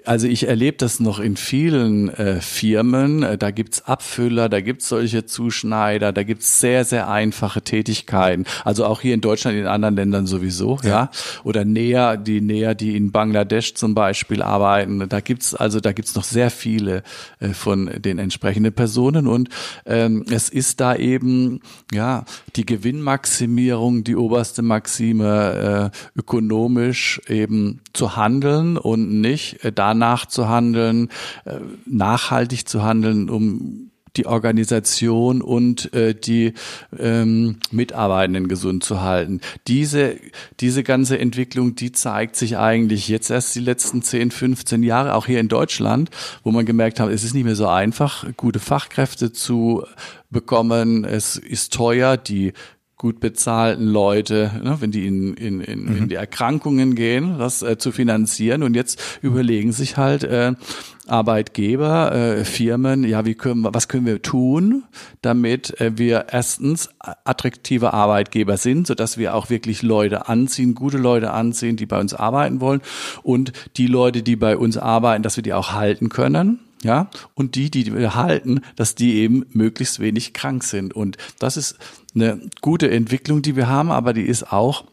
also ich erlebe das noch in vielen äh, Firmen. Äh, da gibt's Abfüller, da gibt's solche Zuschneider, da gibt's sehr, sehr einfache Tätigkeiten. Also auch hier in Deutschland, in anderen Ländern sowieso, ja. ja. Oder Näher, die Näher, die in Bangladesch zum Beispiel arbeiten. Da gibt's also da gibt's noch sehr viele äh, von den entsprechenden Personen. Und ähm, es ist da eben ja die Gewinnmaximierung, die oberste Maxime, äh, ökonomisch eben zu handeln und nicht äh, danach zu handeln, äh, nachhaltig zu handeln, um die Organisation und äh, die ähm, Mitarbeitenden gesund zu halten. Diese, diese ganze Entwicklung, die zeigt sich eigentlich jetzt erst die letzten 10, 15 Jahre, auch hier in Deutschland, wo man gemerkt hat, es ist nicht mehr so einfach, gute Fachkräfte zu bekommen. Es ist teuer, die gut bezahlten Leute, ne, wenn die in, in, in, mhm. in die Erkrankungen gehen, das äh, zu finanzieren. Und jetzt überlegen sich halt äh, Arbeitgeber, äh, Firmen, ja, wie können wir, was können wir tun, damit äh, wir erstens attraktive Arbeitgeber sind, so dass wir auch wirklich Leute anziehen, gute Leute anziehen, die bei uns arbeiten wollen und die Leute, die bei uns arbeiten, dass wir die auch halten können ja, und die, die wir halten, dass die eben möglichst wenig krank sind. Und das ist eine gute Entwicklung, die wir haben, aber die ist auch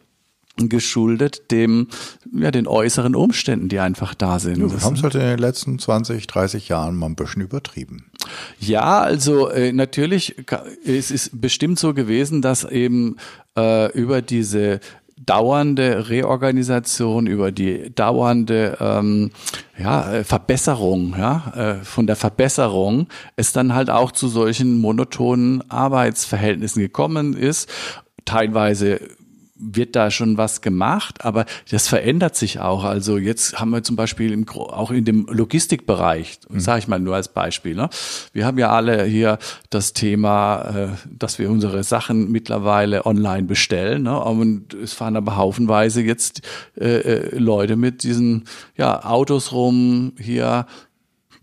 geschuldet dem, ja, den äußeren Umständen, die einfach da sind. Ja, wir haben es halt in den letzten 20, 30 Jahren mal ein bisschen übertrieben. Ja, also äh, natürlich, es ist bestimmt so gewesen, dass eben äh, über diese dauernde Reorganisation, über die dauernde ähm, ja, äh, Verbesserung, ja, äh, von der Verbesserung es dann halt auch zu solchen monotonen Arbeitsverhältnissen gekommen ist, teilweise wird da schon was gemacht, aber das verändert sich auch. Also jetzt haben wir zum Beispiel im, auch in dem Logistikbereich, mhm. sage ich mal nur als Beispiel. Ne? Wir haben ja alle hier das Thema, äh, dass wir unsere Sachen mittlerweile online bestellen. Ne? Und es fahren aber haufenweise jetzt äh, äh Leute mit diesen ja, Autos rum, hier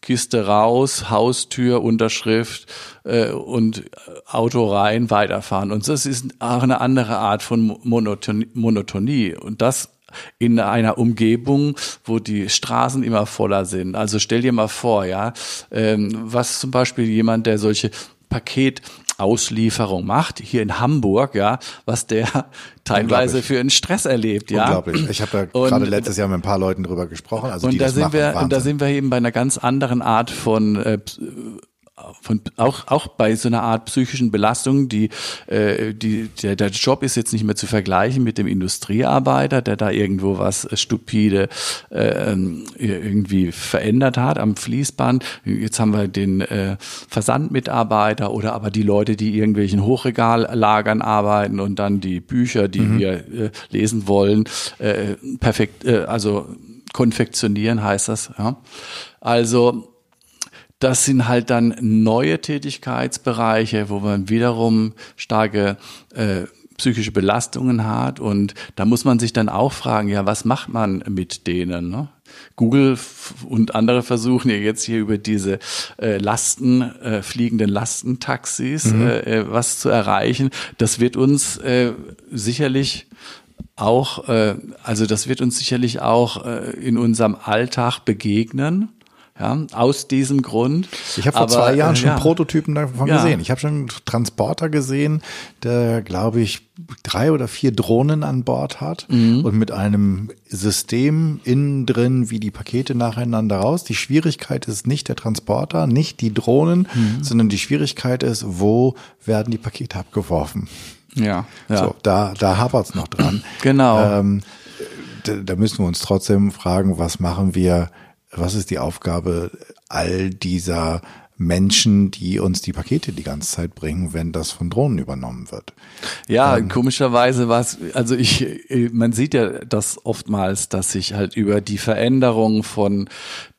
Kiste raus, Haustür, Unterschrift äh, und Auto rein, weiterfahren. Und das ist auch eine andere Art von Monotonie. Monotonie. Und das in einer Umgebung, wo die Straßen immer voller sind. Also stell dir mal vor, ja, ähm, was zum Beispiel jemand, der solche Paketauslieferung macht, hier in Hamburg, ja, was der teilweise für einen Stress erlebt, ja. Unglaublich. Ich habe ja gerade letztes Jahr mit ein paar Leuten drüber gesprochen. Also und die da das sind machen, wir Wahnsinn. und da sind wir eben bei einer ganz anderen Art von äh, von, auch, auch bei so einer Art psychischen Belastung, die, äh, die, der, der Job ist jetzt nicht mehr zu vergleichen mit dem Industriearbeiter, der da irgendwo was stupide äh, irgendwie verändert hat am Fließband. Jetzt haben wir den äh, Versandmitarbeiter oder aber die Leute, die irgendwelchen Hochregallagern arbeiten und dann die Bücher, die mhm. wir äh, lesen wollen, äh, perfekt, äh, also konfektionieren heißt das. Ja. Also das sind halt dann neue Tätigkeitsbereiche, wo man wiederum starke äh, psychische Belastungen hat. Und da muss man sich dann auch fragen, ja, was macht man mit denen? Ne? Google und andere versuchen ja jetzt hier über diese äh, Lasten, äh, fliegenden Lastentaxis mhm. äh, äh was zu erreichen. Das wird uns äh, sicherlich auch, äh, also das wird uns sicherlich auch äh, in unserem Alltag begegnen. Ja, aus diesem Grund. Ich habe vor Aber, zwei Jahren äh, schon ja. Prototypen davon ja. gesehen. Ich habe schon einen Transporter gesehen, der, glaube ich, drei oder vier Drohnen an Bord hat mhm. und mit einem System innen drin, wie die Pakete nacheinander raus. Die Schwierigkeit ist nicht der Transporter, nicht die Drohnen, mhm. sondern die Schwierigkeit ist, wo werden die Pakete abgeworfen. Ja, ja. So, da, da hapert's noch dran. Genau. Ähm, da, da müssen wir uns trotzdem fragen, was machen wir was ist die Aufgabe all dieser Menschen, die uns die Pakete die ganze Zeit bringen, wenn das von Drohnen übernommen wird. Ja, ähm, komischerweise war es, also ich, man sieht ja das oftmals, dass sich halt über die Veränderung von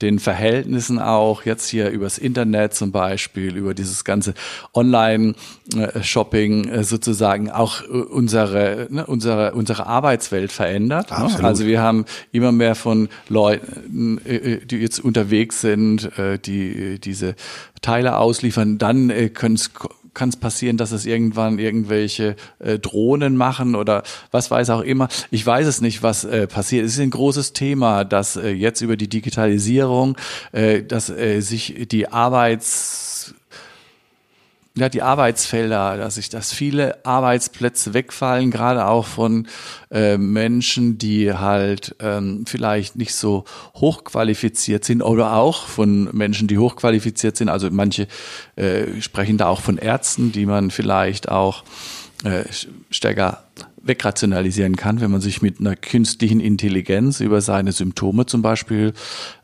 den Verhältnissen auch, jetzt hier übers Internet zum Beispiel, über dieses ganze Online-Shopping äh, sozusagen auch äh, unsere, ne, unsere, unsere Arbeitswelt verändert. Ne? Also wir haben immer mehr von Leuten, äh, die jetzt unterwegs sind, die diese Teile ausliefern, dann äh, kann es passieren, dass es irgendwann irgendwelche äh, Drohnen machen oder was weiß auch immer. Ich weiß es nicht, was äh, passiert. Es ist ein großes Thema, dass äh, jetzt über die Digitalisierung, äh, dass äh, sich die Arbeits ja, die Arbeitsfelder, dass ich, dass viele Arbeitsplätze wegfallen, gerade auch von äh, Menschen, die halt ähm, vielleicht nicht so hochqualifiziert sind oder auch von Menschen, die hochqualifiziert sind. Also manche äh, sprechen da auch von Ärzten, die man vielleicht auch äh, stärker wegrationalisieren kann, wenn man sich mit einer künstlichen Intelligenz über seine Symptome zum Beispiel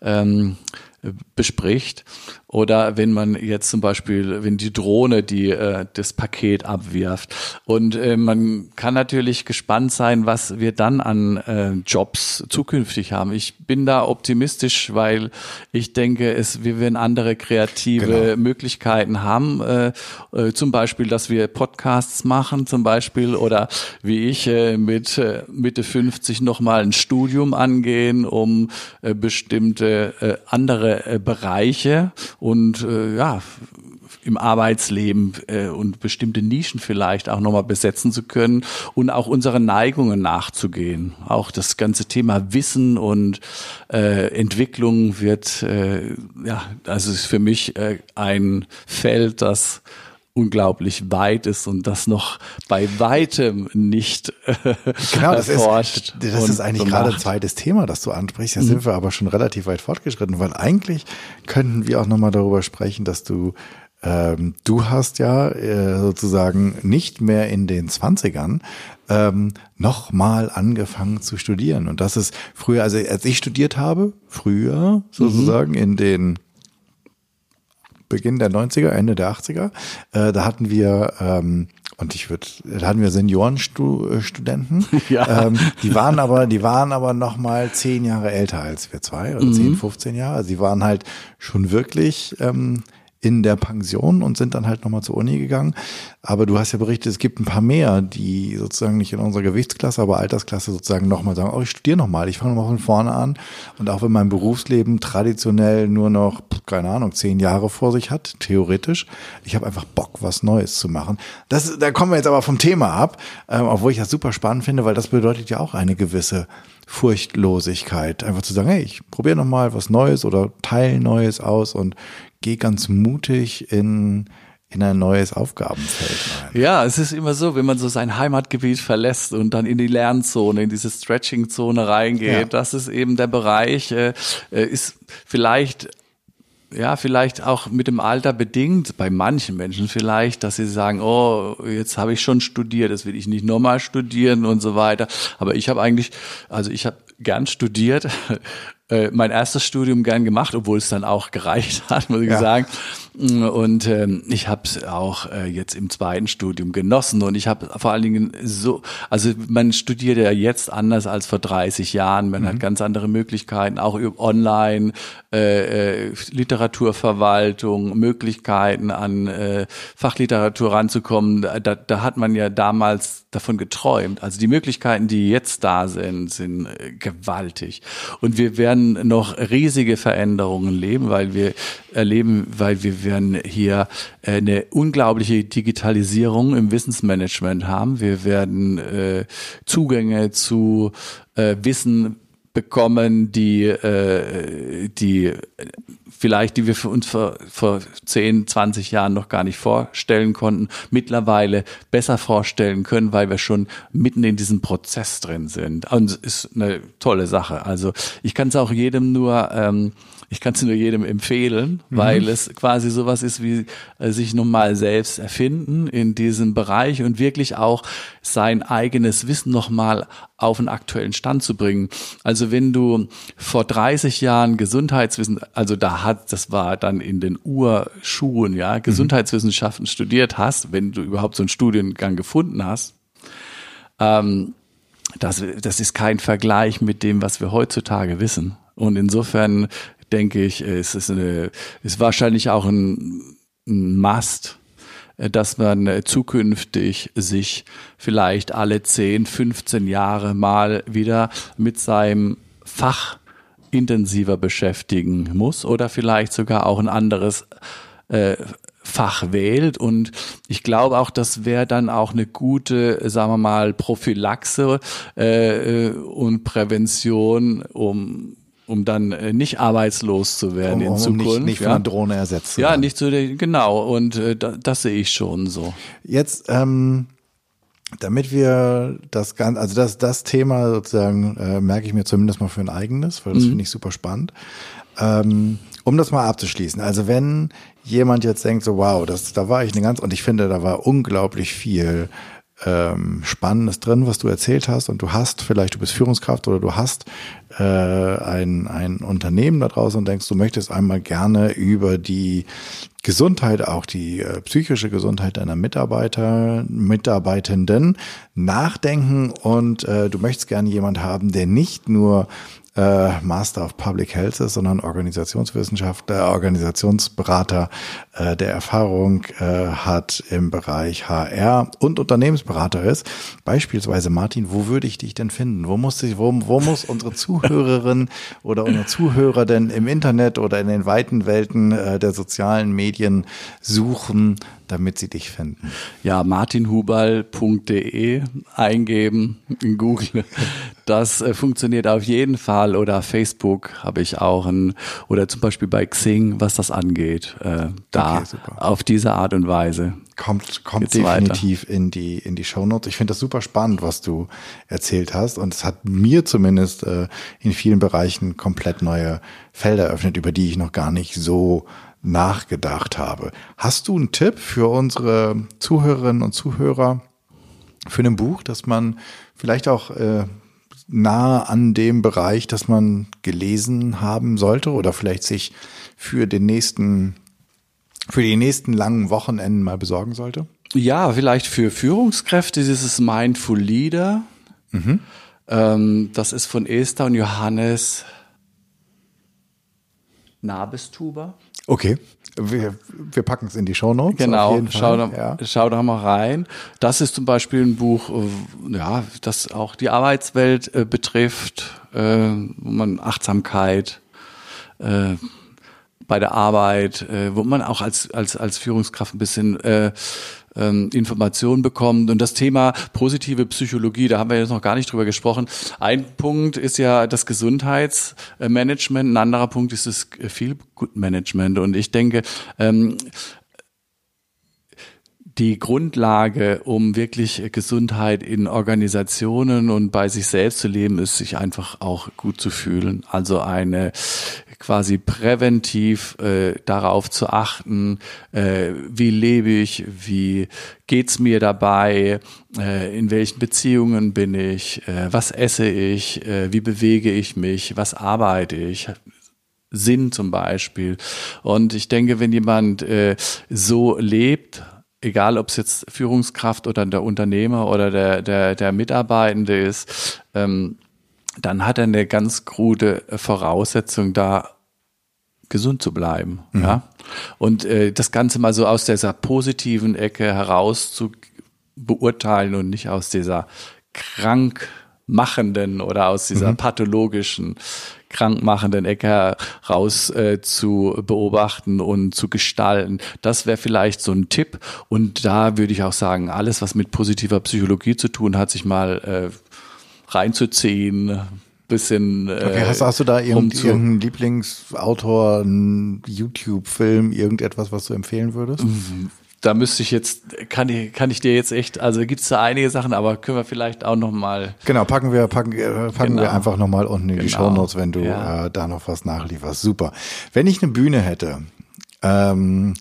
ähm, bespricht. Oder wenn man jetzt zum Beispiel, wenn die Drohne die äh, das Paket abwirft. Und äh, man kann natürlich gespannt sein, was wir dann an äh, Jobs zukünftig haben. Ich bin da optimistisch, weil ich denke, es wir werden andere kreative genau. Möglichkeiten haben. Äh, äh, zum Beispiel, dass wir Podcasts machen, zum Beispiel, oder wie ich äh, mit äh, Mitte 50 nochmal ein Studium angehen, um äh, bestimmte äh, andere äh, Bereiche und äh, ja, im Arbeitsleben äh, und bestimmte Nischen vielleicht auch nochmal besetzen zu können und auch unseren Neigungen nachzugehen. Auch das ganze Thema Wissen und äh, Entwicklung wird, äh, ja, also ist für mich äh, ein Feld, das unglaublich weit ist und das noch bei weitem nicht äh, genau, das erforscht. Ist, das ist eigentlich so gerade ein zweites Thema, das du ansprichst. Da mhm. sind wir aber schon relativ weit fortgeschritten, weil eigentlich könnten wir auch nochmal darüber sprechen, dass du ähm, du hast ja äh, sozusagen nicht mehr in den Zwanzigern ähm, nochmal angefangen zu studieren. Und das ist früher, also als ich studiert habe, früher sozusagen mhm. in den Beginn der 90er, Ende der 80er. Äh, da hatten wir ähm, und ich würde, da hatten wir Seniorenstudenten. Ja. Ähm, die waren aber, die waren aber noch mal zehn Jahre älter als wir zwei, oder mhm. zehn, 15 Jahre. Also sie waren halt schon wirklich ähm, in der Pension und sind dann halt nochmal zur Uni gegangen. Aber du hast ja berichtet, es gibt ein paar mehr, die sozusagen nicht in unserer Gewichtsklasse, aber Altersklasse sozusagen nochmal sagen, oh, ich studiere nochmal, ich fange nochmal von vorne an. Und auch wenn mein Berufsleben traditionell nur noch, keine Ahnung, zehn Jahre vor sich hat, theoretisch, ich habe einfach Bock, was Neues zu machen. Das, da kommen wir jetzt aber vom Thema ab, ähm, obwohl ich das super spannend finde, weil das bedeutet ja auch eine gewisse Furchtlosigkeit. Einfach zu sagen, hey, ich probiere nochmal was Neues oder teile Neues aus und geh ganz mutig in in ein neues Aufgabenfeld rein. Ja, es ist immer so, wenn man so sein Heimatgebiet verlässt und dann in die Lernzone, in diese Stretching-Zone reingeht, ja. das ist eben der Bereich, äh, äh, ist vielleicht ja, vielleicht auch mit dem Alter bedingt, bei manchen Menschen vielleicht, dass sie sagen, oh, jetzt habe ich schon studiert, das will ich nicht nochmal studieren und so weiter. Aber ich habe eigentlich, also ich habe gern studiert äh, mein erstes Studium gern gemacht, obwohl es dann auch gereicht hat, muss ich ja. sagen. Und ähm, ich habe es auch äh, jetzt im zweiten Studium genossen und ich habe vor allen Dingen so, also man studiert ja jetzt anders als vor 30 Jahren, man mhm. hat ganz andere Möglichkeiten, auch über online, äh, äh, Literaturverwaltung, Möglichkeiten an äh, Fachliteratur ranzukommen. Da, da hat man ja damals davon geträumt. Also die Möglichkeiten, die jetzt da sind, sind äh, gewaltig. Und wir werden noch riesige Veränderungen leben, weil wir erleben, weil wir werden hier äh, eine unglaubliche Digitalisierung im Wissensmanagement haben. Wir werden äh, Zugänge zu äh, Wissen bekommen, die, äh, die vielleicht, die wir für uns vor, vor 10, 20 Jahren noch gar nicht vorstellen konnten, mittlerweile besser vorstellen können, weil wir schon mitten in diesem Prozess drin sind. Und es ist eine tolle Sache. Also ich kann es auch jedem nur ähm, ich kann es nur jedem empfehlen, mhm. weil es quasi sowas ist wie äh, sich nun mal selbst erfinden in diesem Bereich und wirklich auch sein eigenes Wissen nochmal auf einen aktuellen Stand zu bringen. Also wenn du vor 30 Jahren Gesundheitswissen, also da hat, das war dann in den Urschuhen, ja, mhm. Gesundheitswissenschaften studiert hast, wenn du überhaupt so einen Studiengang gefunden hast, ähm, das, das ist kein Vergleich mit dem, was wir heutzutage wissen. Und insofern denke ich, es ist, eine, ist wahrscheinlich auch ein, ein Must, äh, dass man äh, zukünftig sich vielleicht alle 10, 15 Jahre mal wieder mit seinem Fach intensiver beschäftigen muss oder vielleicht sogar auch ein anderes äh, Fach wählt. Und ich glaube auch, das wäre dann auch eine gute, sagen wir mal, Prophylaxe äh, und Prävention, um um dann äh, nicht arbeitslos zu werden um, in um Zukunft. Nicht, nicht von ja. einer Drohne ersetzt zu Ja, werden. nicht so, genau. Und äh, das, das sehe ich schon so. Jetzt, ähm, damit wir das Ganze, also das, das Thema sozusagen, äh, merke ich mir zumindest mal für ein eigenes, weil das finde ich super spannend. Ähm, um das mal abzuschließen, also wenn jemand jetzt denkt, so wow, das, da war ich eine ganz, und ich finde, da war unglaublich viel ähm, Spannendes drin, was du erzählt hast, und du hast vielleicht, du bist Führungskraft oder du hast äh, ein, ein Unternehmen da draußen und denkst, du möchtest einmal gerne über die Gesundheit, auch die äh, psychische Gesundheit deiner Mitarbeiter, Mitarbeitenden nachdenken. Und äh, du möchtest gerne jemand haben, der nicht nur äh, Master of Public Health ist, sondern Organisationswissenschaftler, Organisationsberater, äh, der Erfahrung äh, hat im Bereich HR und Unternehmensberater ist. Beispielsweise Martin, wo würde ich dich denn finden? Wo muss ich, wo, wo muss unsere Zuhörerin oder unsere Zuhörer denn im Internet oder in den weiten Welten äh, der sozialen Medien suchen, damit sie dich finden? Ja, martinhubal.de eingeben in Google. Das äh, funktioniert auf jeden Fall. Oder Facebook habe ich auch ein, oder zum Beispiel bei Xing, was das angeht. Äh, da Okay, auf diese Art und Weise. kommt, kommt Geht's definitiv in die, in die Shownotes. Ich finde das super spannend, was du erzählt hast. Und es hat mir zumindest äh, in vielen Bereichen komplett neue Felder eröffnet, über die ich noch gar nicht so nachgedacht habe. Hast du einen Tipp für unsere Zuhörerinnen und Zuhörer für ein Buch, das man vielleicht auch äh, nah an dem Bereich, das man gelesen haben sollte oder vielleicht sich für den nächsten für die nächsten langen Wochenenden mal besorgen sollte? Ja, vielleicht für Führungskräfte dieses Mindful Leader. Ähm, das ist von Esther und Johannes Nabestuber. Okay, wir, wir packen es in die Shownotes. Genau, schau da, ja. schau da mal rein. Das ist zum Beispiel ein Buch, äh, ja, das auch die Arbeitswelt äh, betrifft, äh, wo man Achtsamkeit äh, bei der Arbeit, äh, wo man auch als als als Führungskraft ein bisschen äh, ähm, Informationen bekommt. Und das Thema positive Psychologie, da haben wir jetzt noch gar nicht drüber gesprochen. Ein Punkt ist ja das Gesundheitsmanagement, ein anderer Punkt ist das Feel Good Management. Und ich denke, ähm, die Grundlage, um wirklich Gesundheit in Organisationen und bei sich selbst zu leben, ist, sich einfach auch gut zu fühlen. Also eine quasi präventiv äh, darauf zu achten, äh, wie lebe ich, wie geht's mir dabei, äh, in welchen Beziehungen bin ich, äh, was esse ich, äh, wie bewege ich mich, was arbeite ich, Sinn zum Beispiel. Und ich denke, wenn jemand äh, so lebt, egal ob es jetzt Führungskraft oder der Unternehmer oder der, der, der Mitarbeitende ist, ähm, dann hat er eine ganz gute Voraussetzung, da gesund zu bleiben. Ja? Und äh, das Ganze mal so aus dieser positiven Ecke heraus zu beurteilen und nicht aus dieser krankmachenden oder aus dieser pathologischen krankmachenden Ecke heraus äh, zu beobachten und zu gestalten. Das wäre vielleicht so ein Tipp. Und da würde ich auch sagen, alles, was mit positiver Psychologie zu tun hat, sich mal äh, reinzuziehen, bisschen äh, Okay, hast, hast du da irgendeinen Lieblingsautor, einen YouTube-Film, irgendetwas, was du empfehlen würdest? Da müsste ich jetzt, kann ich, kann ich dir jetzt echt, also gibt es da einige Sachen, aber können wir vielleicht auch noch mal Genau, packen wir, packen, äh, packen Genau. wir einfach nochmal unten in die Genau. Shownotes, wenn du Ja. äh, da noch was nachlieferst. Super. Wenn ich eine Bühne hätte, ähm,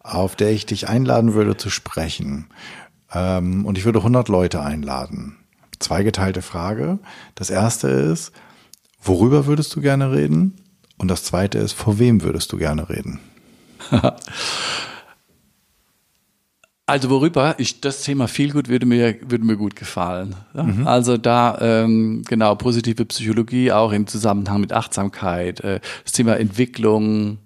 auf der ich dich einladen würde zu sprechen, ähm, und ich würde 100 Leute einladen. Zweigeteilte Frage. Das erste ist, worüber würdest du gerne reden? Und das zweite ist, vor wem würdest du gerne reden? Also worüber ich das Thema viel gut würde mir würde mir gut gefallen. Ja? Also da ähm, genau positive Psychologie auch im Zusammenhang mit Achtsamkeit, äh, das Thema Entwicklung.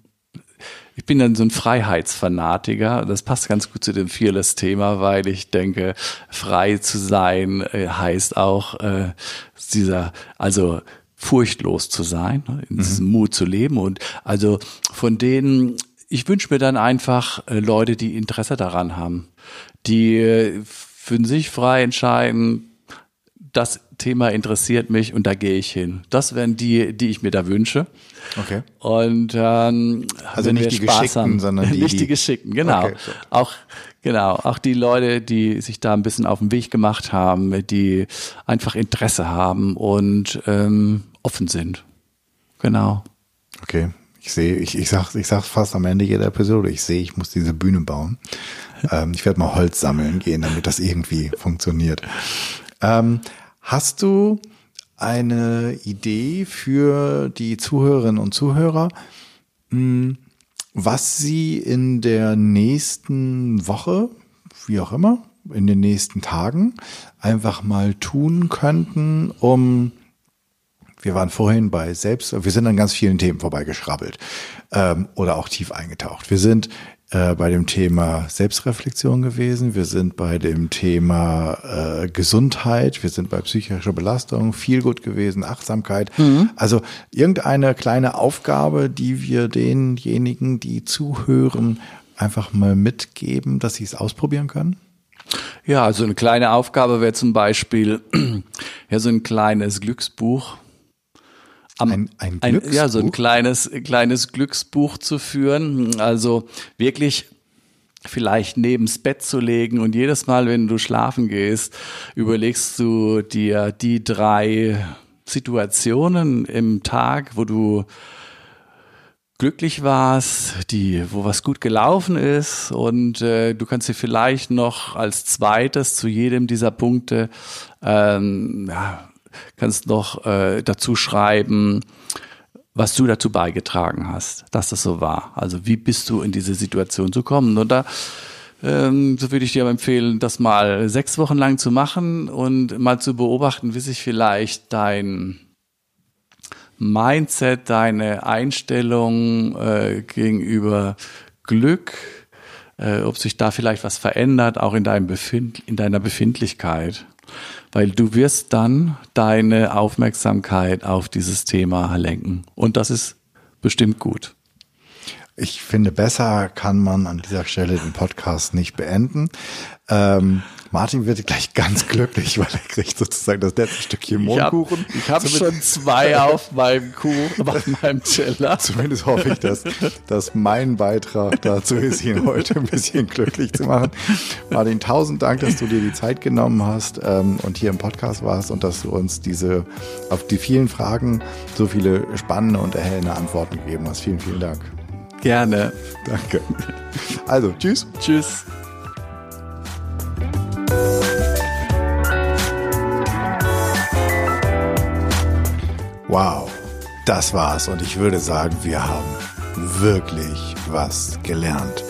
Ich bin dann so ein Freiheitsfanatiker. Das passt ganz gut zu dem Fearless-Thema, weil ich denke, frei zu sein äh, heißt auch äh, dieser, also furchtlos zu sein, ne, in diesem Mut zu leben. Und also von denen ich wünsche mir dann einfach äh, Leute, die Interesse daran haben, die äh, für sich frei entscheiden, das Thema interessiert mich und da gehe ich hin. Das wären die, die ich mir da wünsche. Okay. Und ähm, also nicht die Spaß Geschickten, haben, sondern die, nicht die, die Geschickten, genau. Okay, so. Auch genau, auch die Leute, die sich da ein bisschen auf den Weg gemacht haben, die einfach Interesse haben und ähm, offen sind. Genau. Okay. Ich sehe, ich, ich sag, ich sag fast am Ende jeder Episode, ich sehe, ich muss diese Bühne bauen. ähm, ich werde mal Holz sammeln gehen, damit das irgendwie funktioniert. Ähm, hast du eine Idee für die Zuhörerinnen und Zuhörer, hm, was sie in der nächsten Woche, wie auch immer, in den nächsten Tagen einfach mal tun könnten, um wir waren vorhin bei selbst, wir sind an ganz vielen Themen vorbeigeschrabbelt ähm, oder auch tief eingetaucht. Wir sind äh, bei dem Thema Selbstreflexion gewesen, wir sind bei dem Thema äh, Gesundheit, wir sind bei psychischer Belastung, viel gut gewesen, Achtsamkeit. Mhm. Also irgendeine kleine Aufgabe, die wir denjenigen, die zuhören, einfach mal mitgeben, dass sie es ausprobieren können? Ja, also eine kleine Aufgabe wäre zum Beispiel ja so ein kleines Glücksbuch am, ein, ein, ein ja so ein kleines kleines Glücksbuch zu führen. Also wirklich vielleicht nebens Bett zu legen und jedes Mal, wenn du schlafen gehst, überlegst du dir die drei Situationen im Tag, wo du glücklich warst, die, wo was gut gelaufen ist und äh, du kannst dir vielleicht noch als zweites zu jedem dieser Punkte ähm, ja, kannst noch äh, dazu schreiben, was du dazu beigetragen hast, dass das so war. Also wie bist du in diese Situation gekommen? Und da ähm, so würde ich dir empfehlen, das mal sechs Wochen lang zu machen und mal zu beobachten, wie sich vielleicht dein Mindset, deine Einstellung äh, gegenüber Glück, äh, ob sich da vielleicht was verändert, auch in, deinem Befind in deiner Befindlichkeit weil du wirst dann deine Aufmerksamkeit auf dieses Thema lenken. Und das ist bestimmt gut. Ich finde, besser kann man an dieser Stelle den Podcast nicht beenden. Ähm, Martin wird gleich ganz glücklich, weil er kriegt sozusagen das letzte Stückchen Mondkuchen. Ich habe hab schon zwei auf meinem Kuchen, auf meinem Teller. Zumindest hoffe ich, dass, dass mein Beitrag dazu ist, ihn heute ein bisschen glücklich zu machen. Martin, tausend Dank, dass du dir die Zeit genommen hast ähm, und hier im Podcast warst und dass du uns diese auf die vielen Fragen so viele spannende und erhellende Antworten gegeben hast. Vielen, vielen Dank. Gerne. Danke. Also, tschüss. Tschüss. Wow, das war's und ich würde sagen, wir haben wirklich was gelernt.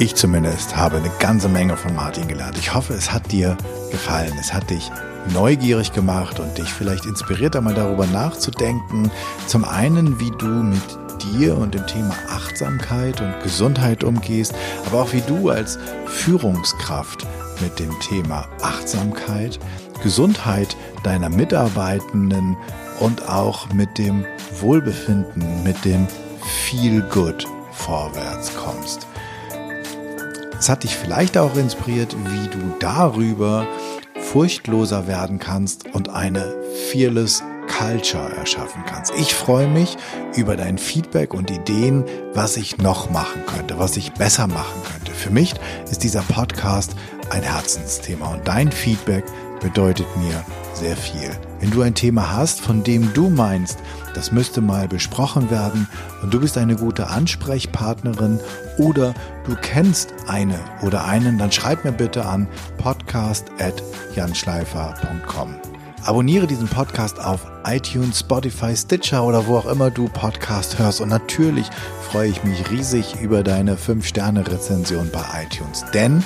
Ich zumindest habe eine ganze Menge von Martin gelernt. Ich hoffe, es hat dir gefallen. Es hat dich neugierig gemacht und dich vielleicht inspiriert, einmal darüber nachzudenken. Zum einen, wie du mit dir und dem Thema Achtsamkeit und Gesundheit umgehst, aber auch wie du als Führungskraft mit dem Thema Achtsamkeit Gesundheit deiner Mitarbeitenden und auch mit dem Wohlbefinden, mit dem Feel Good vorwärts kommst. Es hat dich vielleicht auch inspiriert, wie du darüber furchtloser werden kannst und eine Fearless Culture erschaffen kannst. Ich freue mich über dein Feedback und Ideen, was ich noch machen könnte, was ich besser machen könnte. Für mich ist dieser Podcast ein Herzensthema und dein Feedback bedeutet mir sehr viel. Wenn du ein Thema hast, von dem du meinst, das müsste mal besprochen werden und du bist eine gute Ansprechpartnerin oder du kennst eine oder einen, dann schreib mir bitte an podcast@janschleifer.com. Abonniere diesen Podcast auf iTunes, Spotify, Stitcher oder wo auch immer du Podcast hörst. Und natürlich freue ich mich riesig über deine 5-Sterne-Rezension bei iTunes. Denn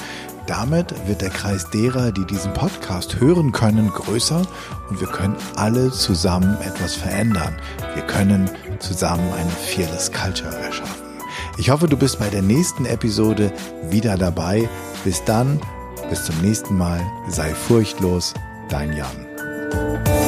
damit wird der Kreis derer, die diesen Podcast hören können, größer und wir können alle zusammen etwas verändern. Wir können zusammen eine Fearless Culture erschaffen. Ich hoffe, du bist bei der nächsten Episode wieder dabei. Bis dann, bis zum nächsten Mal. Sei furchtlos, dein Jan. Música